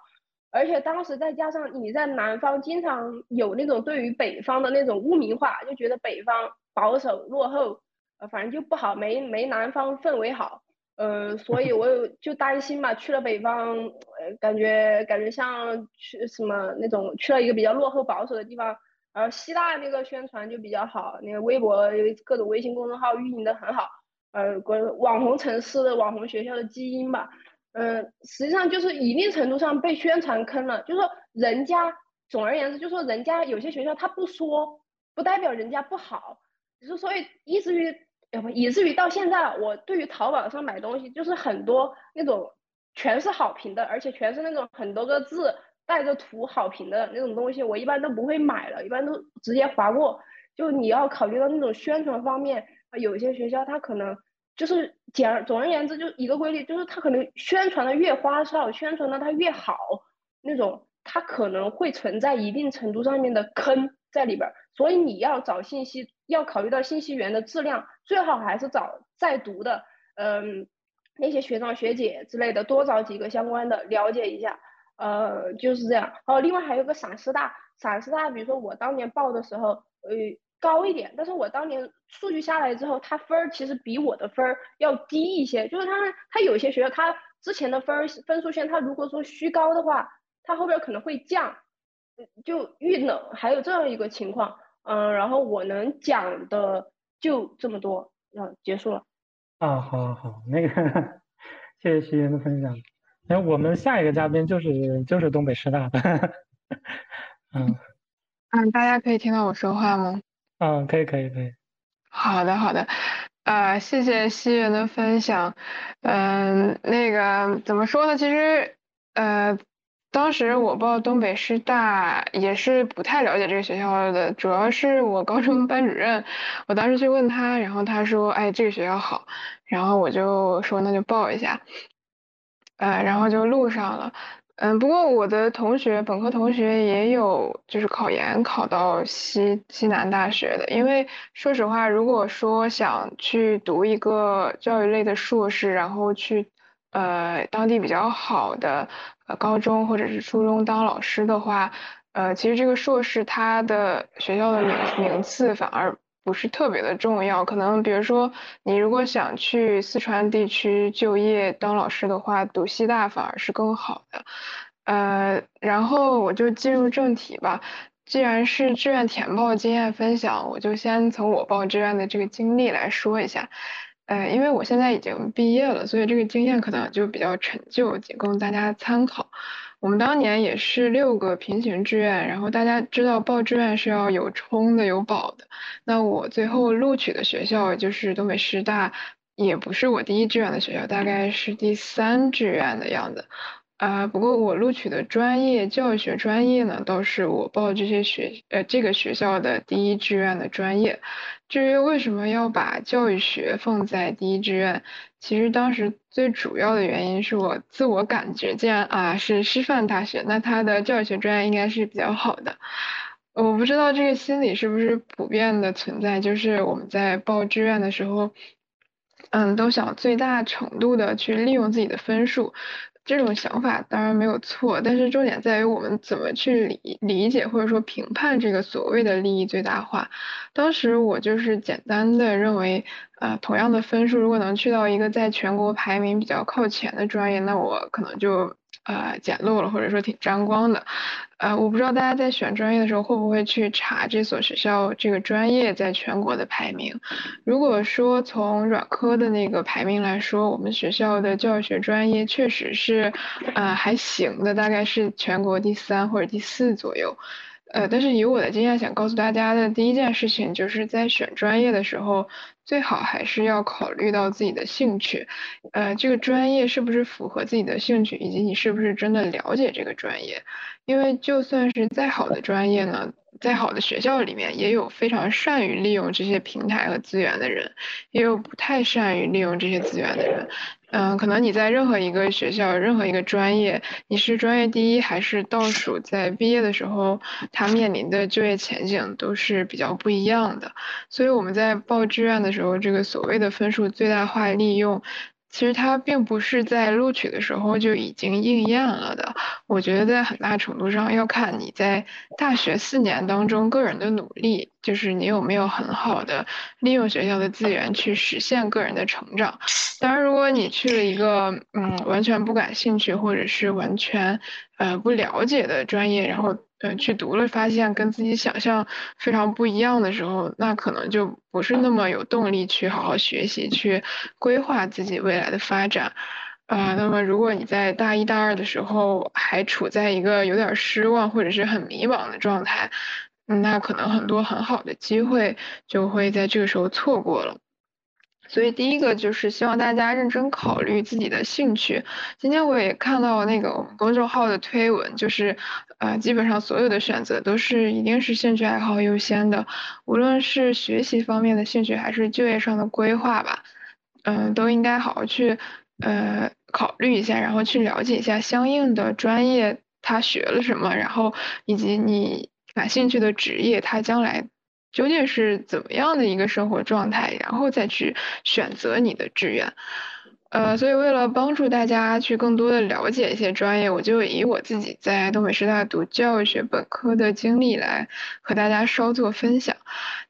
而且当时再加上你在南方，经常有那种对于北方的那种污名化，就觉得北方保守落后，呃，反正就不好，没没南方氛围好，呃，所以我有就担心嘛，去了北方，呃，感觉感觉像去什么那种去了一个比较落后保守的地方，而希腊那个宣传就比较好，那个微博各种微信公众号运营的很好，呃，网红城市的网红学校的基因吧。嗯，实际上就是一定程度上被宣传坑了。就是说，人家总而言之，就是说，人家有些学校他不说，不代表人家不好。就是所以，以至于，以至于到现在，我对于淘宝上买东西，就是很多那种全是好评的，而且全是那种很多个字带着图好评的那种东西，我一般都不会买了，一般都直接划过。就你要考虑到那种宣传方面，有些学校它可能。就是简而总而言之，就一个规律，就是他可能宣传的越花哨，宣传的他越好，那种他可能会存在一定程度上面的坑在里边儿。所以你要找信息，要考虑到信息源的质量，最好还是找在读的，嗯，那些学长学姐之类的，多找几个相关的了解一下，呃，就是这样。哦，另外还有个陕师大，陕师大，比如说我当年报的时候，呃。高一点，但是我当年数据下来之后，他分儿其实比我的分儿要低一些。就是他他有些学校，他之前的分儿分数线，他如果说虚高的话，他后边可能会降，就遇冷，还有这样一个情况。嗯，然后我能讲的就这么多，要结束了。啊，好，好，好，那个谢谢徐岩的分享。那我们下一个嘉宾就是就是东北师大的，<laughs> 嗯嗯，大家可以听到我说话吗？嗯，可以可以可以。好的好的，呃，谢谢西元的分享。嗯，那个怎么说呢？其实，呃，当时我报东北师大也是不太了解这个学校的，主要是我高中班主任，我当时去问他，然后他说，哎，这个学校好，然后我就说那就报一下，呃，然后就录上了。嗯，不过我的同学，本科同学也有就是考研考到西西南大学的，因为说实话，如果说想去读一个教育类的硕士，然后去呃当地比较好的呃高中或者是初中当老师的话，呃，其实这个硕士它的学校的名名次反而。不是特别的重要，可能比如说你如果想去四川地区就业当老师的话，读西大反而是更好的。呃，然后我就进入正题吧。既然是志愿填报经验分享，我就先从我报志愿的这个经历来说一下。呃，因为我现在已经毕业了，所以这个经验可能就比较陈旧，仅供大家参考。我们当年也是六个平行志愿，然后大家知道报志愿是要有冲的有保的。那我最后录取的学校就是东北师大，也不是我第一志愿的学校，大概是第三志愿的样子。啊，不过我录取的专业教学专业呢，都是我报这些学呃这个学校的第一志愿的专业。至于为什么要把教育学放在第一志愿，其实当时最主要的原因是我自我感觉，既然啊是师范大学，那它的教育学专业应该是比较好的。我不知道这个心理是不是普遍的存在，就是我们在报志愿的时候，嗯，都想最大程度的去利用自己的分数。这种想法当然没有错，但是重点在于我们怎么去理理解或者说评判这个所谓的利益最大化。当时我就是简单的认为，呃，同样的分数如果能去到一个在全国排名比较靠前的专业，那我可能就。呃，简陋了，或者说挺沾光的。呃，我不知道大家在选专业的时候会不会去查这所学校这个专业在全国的排名。如果说从软科的那个排名来说，我们学校的教学专业确实是呃还行的，大概是全国第三或者第四左右。呃，但是以我的经验想告诉大家的第一件事情，就是在选专业的时候，最好还是要考虑到自己的兴趣，呃，这个专业是不是符合自己的兴趣，以及你是不是真的了解这个专业。因为就算是再好的专业呢，再好的学校里面，也有非常善于利用这些平台和资源的人，也有不太善于利用这些资源的人。嗯，可能你在任何一个学校、任何一个专业，你是专业第一还是倒数，在毕业的时候，他面临的就业前景都是比较不一样的。所以我们在报志愿的时候，这个所谓的分数最大化利用。其实它并不是在录取的时候就已经应验了的。我觉得在很大程度上要看你在大学四年当中个人的努力，就是你有没有很好的利用学校的资源去实现个人的成长。当然，如果你去了一个嗯完全不感兴趣或者是完全呃不了解的专业，然后。呃，去读了，发现跟自己想象非常不一样的时候，那可能就不是那么有动力去好好学习，去规划自己未来的发展。啊，那么如果你在大一、大二的时候还处在一个有点失望或者是很迷茫的状态，那可能很多很好的机会就会在这个时候错过了。所以第一个就是希望大家认真考虑自己的兴趣。今天我也看到那个我们公众号的推文，就是呃，基本上所有的选择都是一定是兴趣爱好优先的，无论是学习方面的兴趣还是就业上的规划吧，嗯，都应该好好去呃考虑一下，然后去了解一下相应的专业他学了什么，然后以及你感兴趣的职业他将来。究竟是怎么样的一个生活状态，然后再去选择你的志愿。呃，所以为了帮助大家去更多的了解一些专业，我就以我自己在东北师大读教育学本科的经历来和大家稍作分享。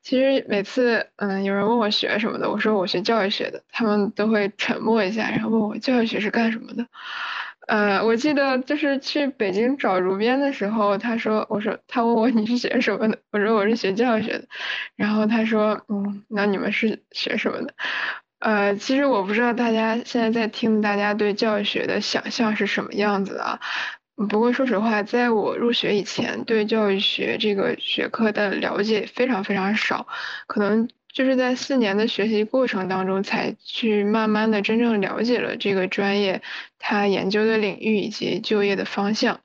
其实每次嗯有人问我学什么的，我说我学教育学的，他们都会沉默一下，然后问我教育学是干什么的。呃，我记得就是去北京找如编的时候，他说，我说他问我你是学什么的，我说我是学教育学的，然后他说，嗯，那你们是学什么的？呃，其实我不知道大家现在在听，大家对教育学的想象是什么样子的。不过说实话，在我入学以前，对教育学这个学科的了解非常非常少，可能。就是在四年的学习过程当中，才去慢慢的真正了解了这个专业，它研究的领域以及就业的方向。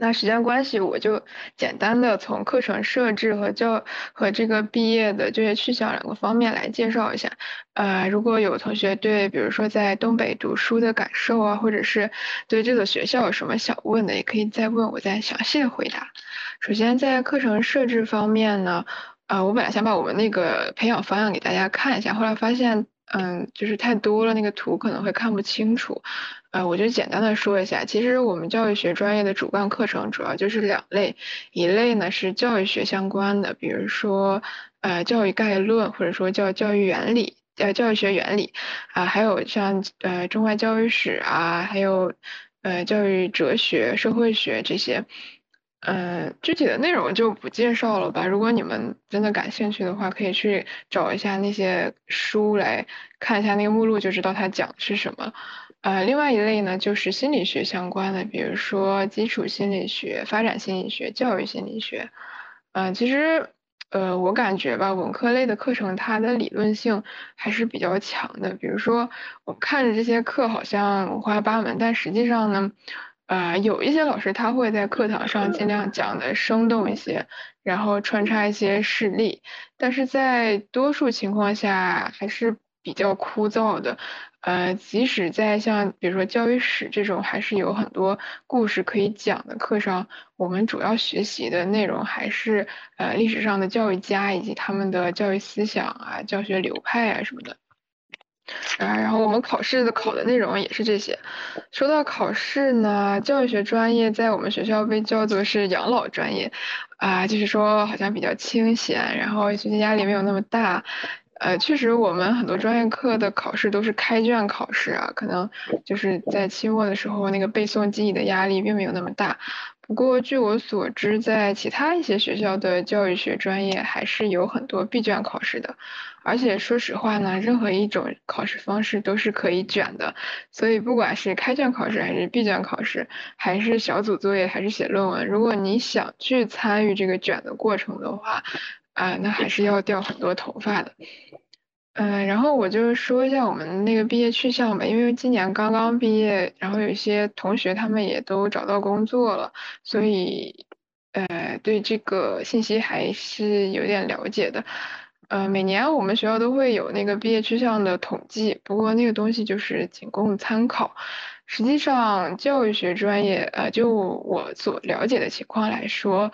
那时间关系，我就简单的从课程设置和教和这个毕业的就业去向两个方面来介绍一下。呃，如果有同学对比如说在东北读书的感受啊，或者是对这所学校有什么想问的，也可以再问，我再详细的回答。首先在课程设置方面呢。啊，我本来想把我们那个培养方案给大家看一下，后来发现，嗯，就是太多了，那个图可能会看不清楚。呃，我就简单的说一下，其实我们教育学专业的主干课程主要就是两类，一类呢是教育学相关的，比如说呃教育概论，或者说叫教育原理，呃教育学原理，啊，还有像呃中外教育史啊，还有呃教育哲学、社会学这些。嗯，具体的内容就不介绍了吧。如果你们真的感兴趣的话，可以去找一下那些书来看一下那个目录，就知道它讲的是什么。呃，另外一类呢，就是心理学相关的，比如说基础心理学、发展心理学、教育心理学。嗯，其实，呃，我感觉吧，文科类的课程它的理论性还是比较强的。比如说，我看着这些课好像五花八门，但实际上呢。啊，有一些老师他会在课堂上尽量讲的生动一些，然后穿插一些事例，但是在多数情况下还是比较枯燥的。呃，即使在像比如说教育史这种还是有很多故事可以讲的课上，我们主要学习的内容还是呃历史上的教育家以及他们的教育思想啊、教学流派啊什么的。啊，然后我们考试的考的内容也是这些。说到考试呢，教育学专业在我们学校被叫做是养老专业，啊，就是说好像比较清闲，然后学习压力没有那么大。呃，确实我们很多专业课的考试都是开卷考试啊，可能就是在期末的时候那个背诵记忆的压力并没有那么大。不过据我所知，在其他一些学校的教育学专业还是有很多闭卷考试的。而且说实话呢，任何一种考试方式都是可以卷的。所以不管是开卷考试还是闭卷考试，还是小组作业还是写论文，如果你想去参与这个卷的过程的话，啊，那还是要掉很多头发的。嗯，然后我就说一下我们那个毕业去向吧，因为今年刚刚毕业，然后有些同学他们也都找到工作了，所以呃对这个信息还是有点了解的。呃，每年我们学校都会有那个毕业去向的统计，不过那个东西就是仅供参考。实际上，教育学专业，呃，就我所了解的情况来说。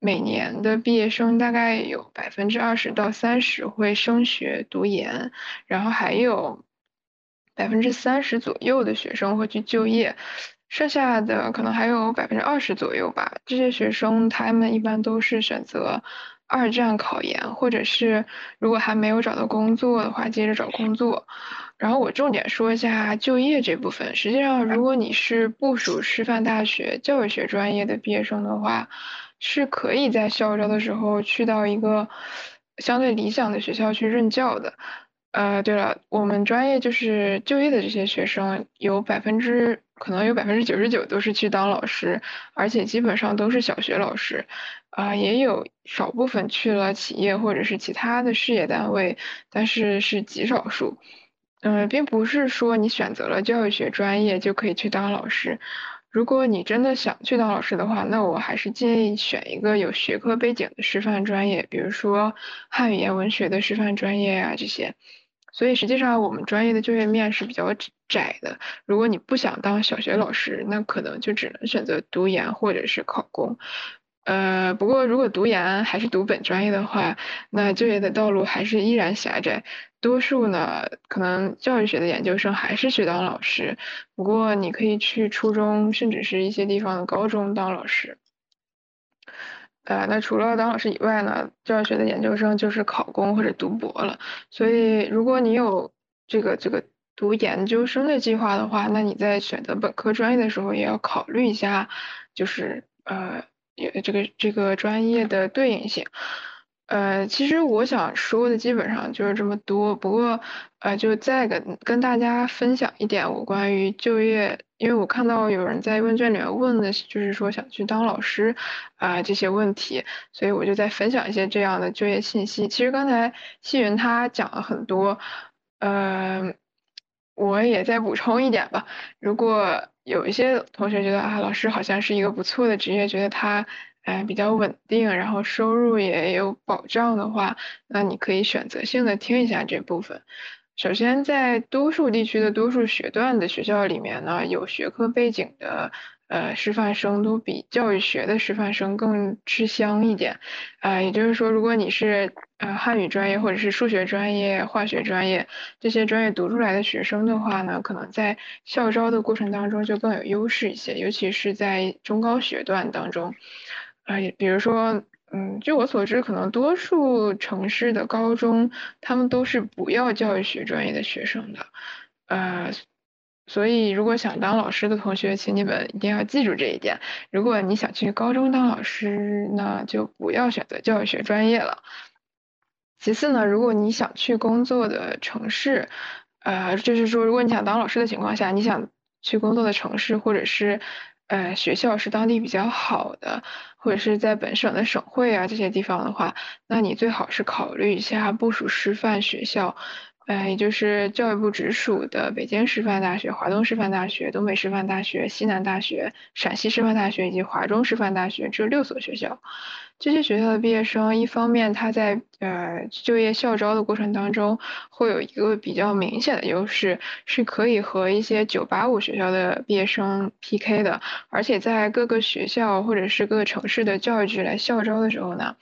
每年的毕业生大概有百分之二十到三十会升学读研，然后还有百分之三十左右的学生会去就业，剩下的可能还有百分之二十左右吧。这些学生他们一般都是选择二战考研，或者是如果还没有找到工作的话，接着找工作。然后我重点说一下就业这部分。实际上，如果你是部属师范大学教育学专业的毕业生的话，是可以在校招的时候去到一个相对理想的学校去任教的。呃，对了，我们专业就是就业的这些学生，有百分之可能有百分之九十九都是去当老师，而且基本上都是小学老师。啊，也有少部分去了企业或者是其他的事业单位，但是是极少数。嗯，并不是说你选择了教育学专业就可以去当老师。如果你真的想去当老师的话，那我还是建议选一个有学科背景的师范专业，比如说汉语言文学的师范专业啊这些。所以实际上我们专业的就业面是比较窄的。如果你不想当小学老师，那可能就只能选择读研或者是考公。呃，不过如果读研还是读本专业的话，那就业的道路还是依然狭窄。多数呢，可能教育学的研究生还是去当老师，不过你可以去初中，甚至是一些地方的高中当老师。呃，那除了当老师以外呢，教育学的研究生就是考公或者读博了。所以，如果你有这个这个读研究生的计划的话，那你在选择本科专业的时候也要考虑一下，就是呃，这个这个专业的对应性。呃，其实我想说的基本上就是这么多。不过，呃，就再跟跟大家分享一点我关于就业，因为我看到有人在问卷里面问的，就是说想去当老师啊这些问题，所以我就再分享一些这样的就业信息。其实刚才细云他讲了很多，呃，我也再补充一点吧。如果有一些同学觉得啊，老师好像是一个不错的职业，觉得他。哎，比较稳定，然后收入也有保障的话，那你可以选择性的听一下这部分。首先，在多数地区的多数学段的学校里面呢，有学科背景的呃师范生都比教育学的师范生更吃香一点。啊，也就是说，如果你是呃汉语专业或者是数学专业、化学专业这些专业读出来的学生的话呢，可能在校招的过程当中就更有优势一些，尤其是在中高学段当中。啊，比如说，嗯，据我所知，可能多数城市的高中，他们都是不要教育学专业的学生的，呃，所以如果想当老师的同学，请你们一定要记住这一点。如果你想去高中当老师，那就不要选择教育学专业了。其次呢，如果你想去工作的城市，呃，就是说，如果你想当老师的情况下，你想去工作的城市或者是。呃，学校是当地比较好的，或者是在本省的省会啊这些地方的话，那你最好是考虑一下部属师范学校，呃，也就是教育部直属的北京师范大学、华东师范大学、东北师范大学、西南大学、陕西师范大学以及华中师范大学这六所学校。这些学校的毕业生，一方面他在呃就业校招的过程当中，会有一个比较明显的优势，是可以和一些985学校的毕业生 PK 的，而且在各个学校或者是各个城市的教育局来校招的时候呢，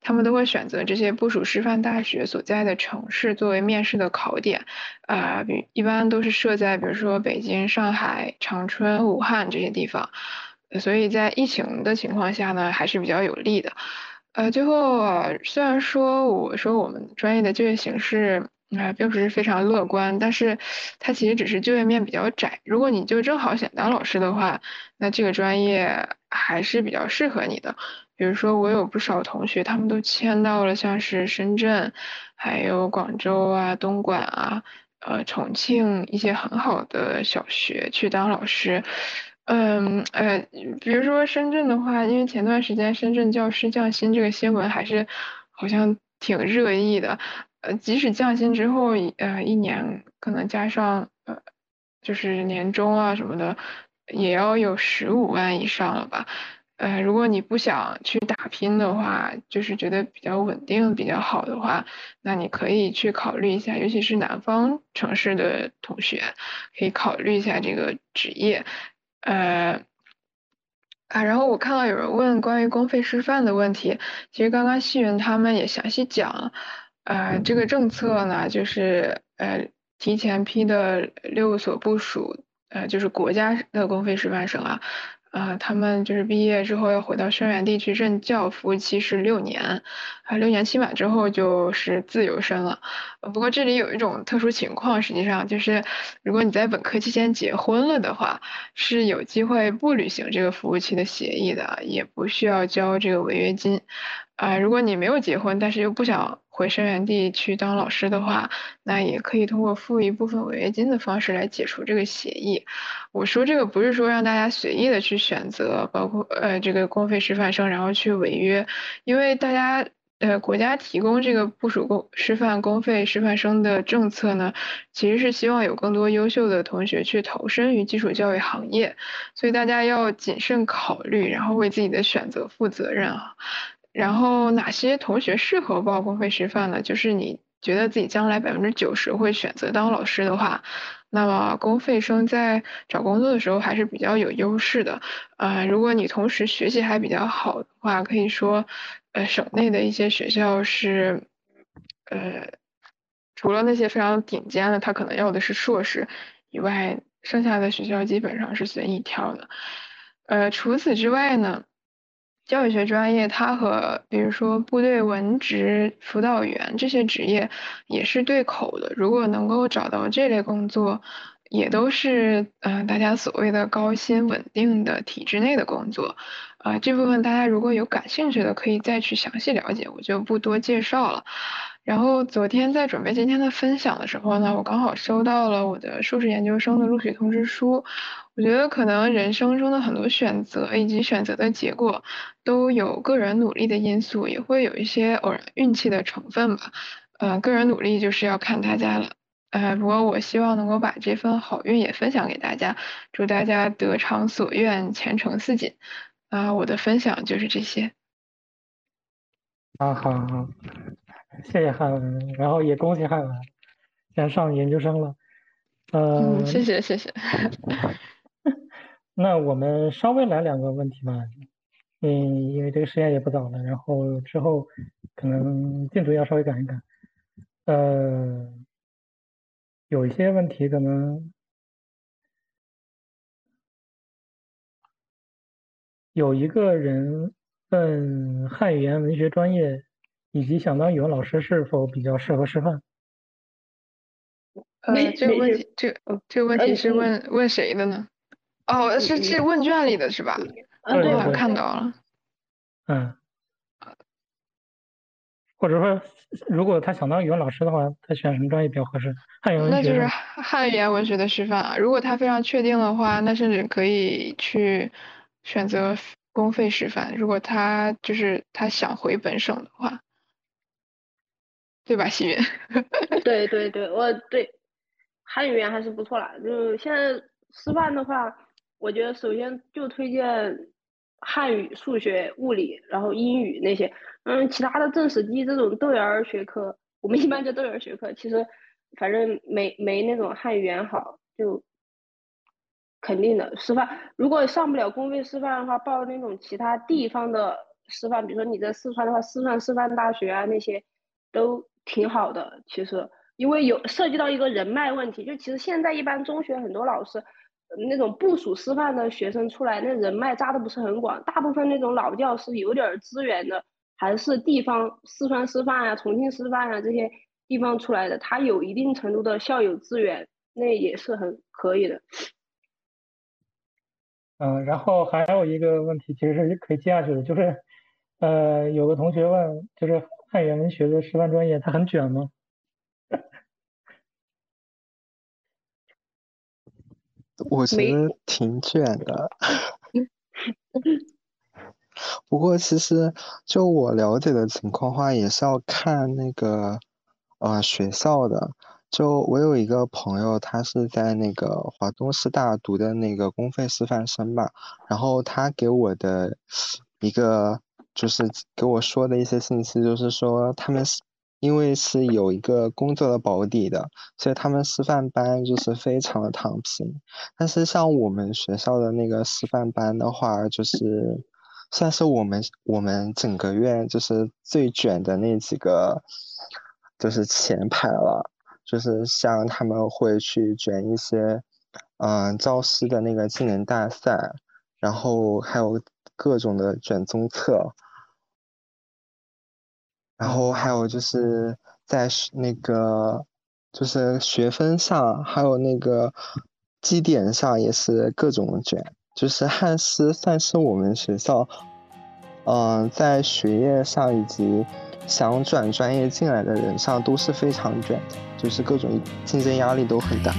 他们都会选择这些部属师范大学所在的城市作为面试的考点，啊，比一般都是设在比如说北京、上海、长春、武汉这些地方。所以在疫情的情况下呢，还是比较有利的。呃，最后啊虽然说我说我们专业的就业形势啊，并不是非常乐观，但是它其实只是就业面比较窄。如果你就正好想当老师的话，那这个专业还是比较适合你的。比如说，我有不少同学，他们都迁到了像是深圳，还有广州啊、东莞啊、呃重庆一些很好的小学去当老师。嗯，呃，比如说深圳的话，因为前段时间深圳教师降薪这个新闻还是好像挺热议的。呃，即使降薪之后，呃，一年可能加上呃，就是年终啊什么的，也要有十五万以上了吧。呃，如果你不想去打拼的话，就是觉得比较稳定比较好的话，那你可以去考虑一下，尤其是南方城市的同学，可以考虑一下这个职业。呃，啊，然后我看到有人问关于公费师范的问题，其实刚刚细云他们也详细讲了。呃，这个政策呢，就是呃提前批的六所部署，呃，就是国家的公费师范生啊。啊，他们就是毕业之后要回到生源地去任教，服务期是六年，啊，六年期满之后就是自由身了。不过这里有一种特殊情况，实际上就是如果你在本科期间结婚了的话，是有机会不履行这个服务期的协议的，也不需要交这个违约金。啊，如果你没有结婚，但是又不想回生源地去当老师的话，那也可以通过付一部分违约金的方式来解除这个协议。我说这个不是说让大家随意的去选择，包括呃这个公费师范生然后去违约，因为大家呃国家提供这个部署公师范公费师范生的政策呢，其实是希望有更多优秀的同学去投身于基础教育行业，所以大家要谨慎考虑，然后为自己的选择负责任啊。然后哪些同学适合报公费师范呢？就是你觉得自己将来百分之九十会选择当老师的话，那么公费生在找工作的时候还是比较有优势的。呃，如果你同时学习还比较好的话，可以说，呃，省内的一些学校是，呃，除了那些非常顶尖的，他可能要的是硕士以外，剩下的学校基本上是随意挑的。呃，除此之外呢？教育学专业，它和比如说部队文职辅导员这些职业也是对口的。如果能够找到这类工作，也都是嗯大家所谓的高薪稳定的体制内的工作。啊，这部分大家如果有感兴趣的，可以再去详细了解，我就不多介绍了。然后昨天在准备今天的分享的时候呢，我刚好收到了我的硕士研究生的录取通知书。我觉得可能人生中的很多选择以及选择的结果，都有个人努力的因素，也会有一些偶然运气的成分吧。呃，个人努力就是要看大家了。呃，不过我希望能够把这份好运也分享给大家，祝大家得偿所愿，前程似锦。啊，我的分享就是这些。啊，好好。谢谢汉文，然后也恭喜汉文，现在上研究生了。嗯，谢谢谢谢。那我们稍微来两个问题吧，嗯，因为这个时间也不早了，然后之后可能进度要稍微赶一赶。呃，有一些问题可能有一个人问汉语言文学专业。以及想当语文老师是否比较适合师范？呃，这个问题，这这个问题是问问谁的呢？哦，是是问卷里的是吧？嗯，我看到了。嗯。或者说，如果他想当语文老师的话，他选什么专业比较合适？汉语文学。那就是汉语言文学的师范啊。如果他非常确定的话，那甚至可以去选择公费师范。如果他就是他想回本省的话。对吧，西云？<laughs> 对对对，我对汉语言还是不错啦。就现在师范的话，我觉得首先就推荐汉语、数学、物理，然后英语那些。嗯，其他的政史地这种豆芽儿学科，我们一般叫豆芽儿学科，其实反正没没那种汉语言好，就肯定的师范。如果上不了公费师范的话，报那种其他地方的师范，比如说你在四川的话，四川师范大学啊那些都。挺好的，其实因为有涉及到一个人脉问题，就其实现在一般中学很多老师，那种部属师范的学生出来，那人脉扎的不是很广，大部分那种老教师有点资源的，还是地方四川师范啊、重庆师范啊这些地方出来的，他有一定程度的校友资源，那也是很可以的。嗯，然后还有一个问题，其实是可以接下去的，就是，呃，有个同学问，就是汉语言文学的师范专业，它很卷吗？我觉得挺卷的。不过其实就我了解的情况话，也是要看那个呃学校的。就我有一个朋友，他是在那个华东师大读的那个公费师范生吧，然后他给我的一个就是给我说的一些信息，就是说他们是因为是有一个工作的保底的，所以他们师范班就是非常的躺平。但是像我们学校的那个师范班的话，就是算是我们我们整个院就是最卷的那几个，就是前排了。就是像他们会去卷一些，嗯，教师的那个技能大赛，然后还有各种的卷综测，然后还有就是在那个就是学分上，还有那个绩点上也是各种卷。就是汉师算是我们学校，嗯，在学业上以及想转专业进来的人上都是非常卷的。就是各种竞争压力都很大。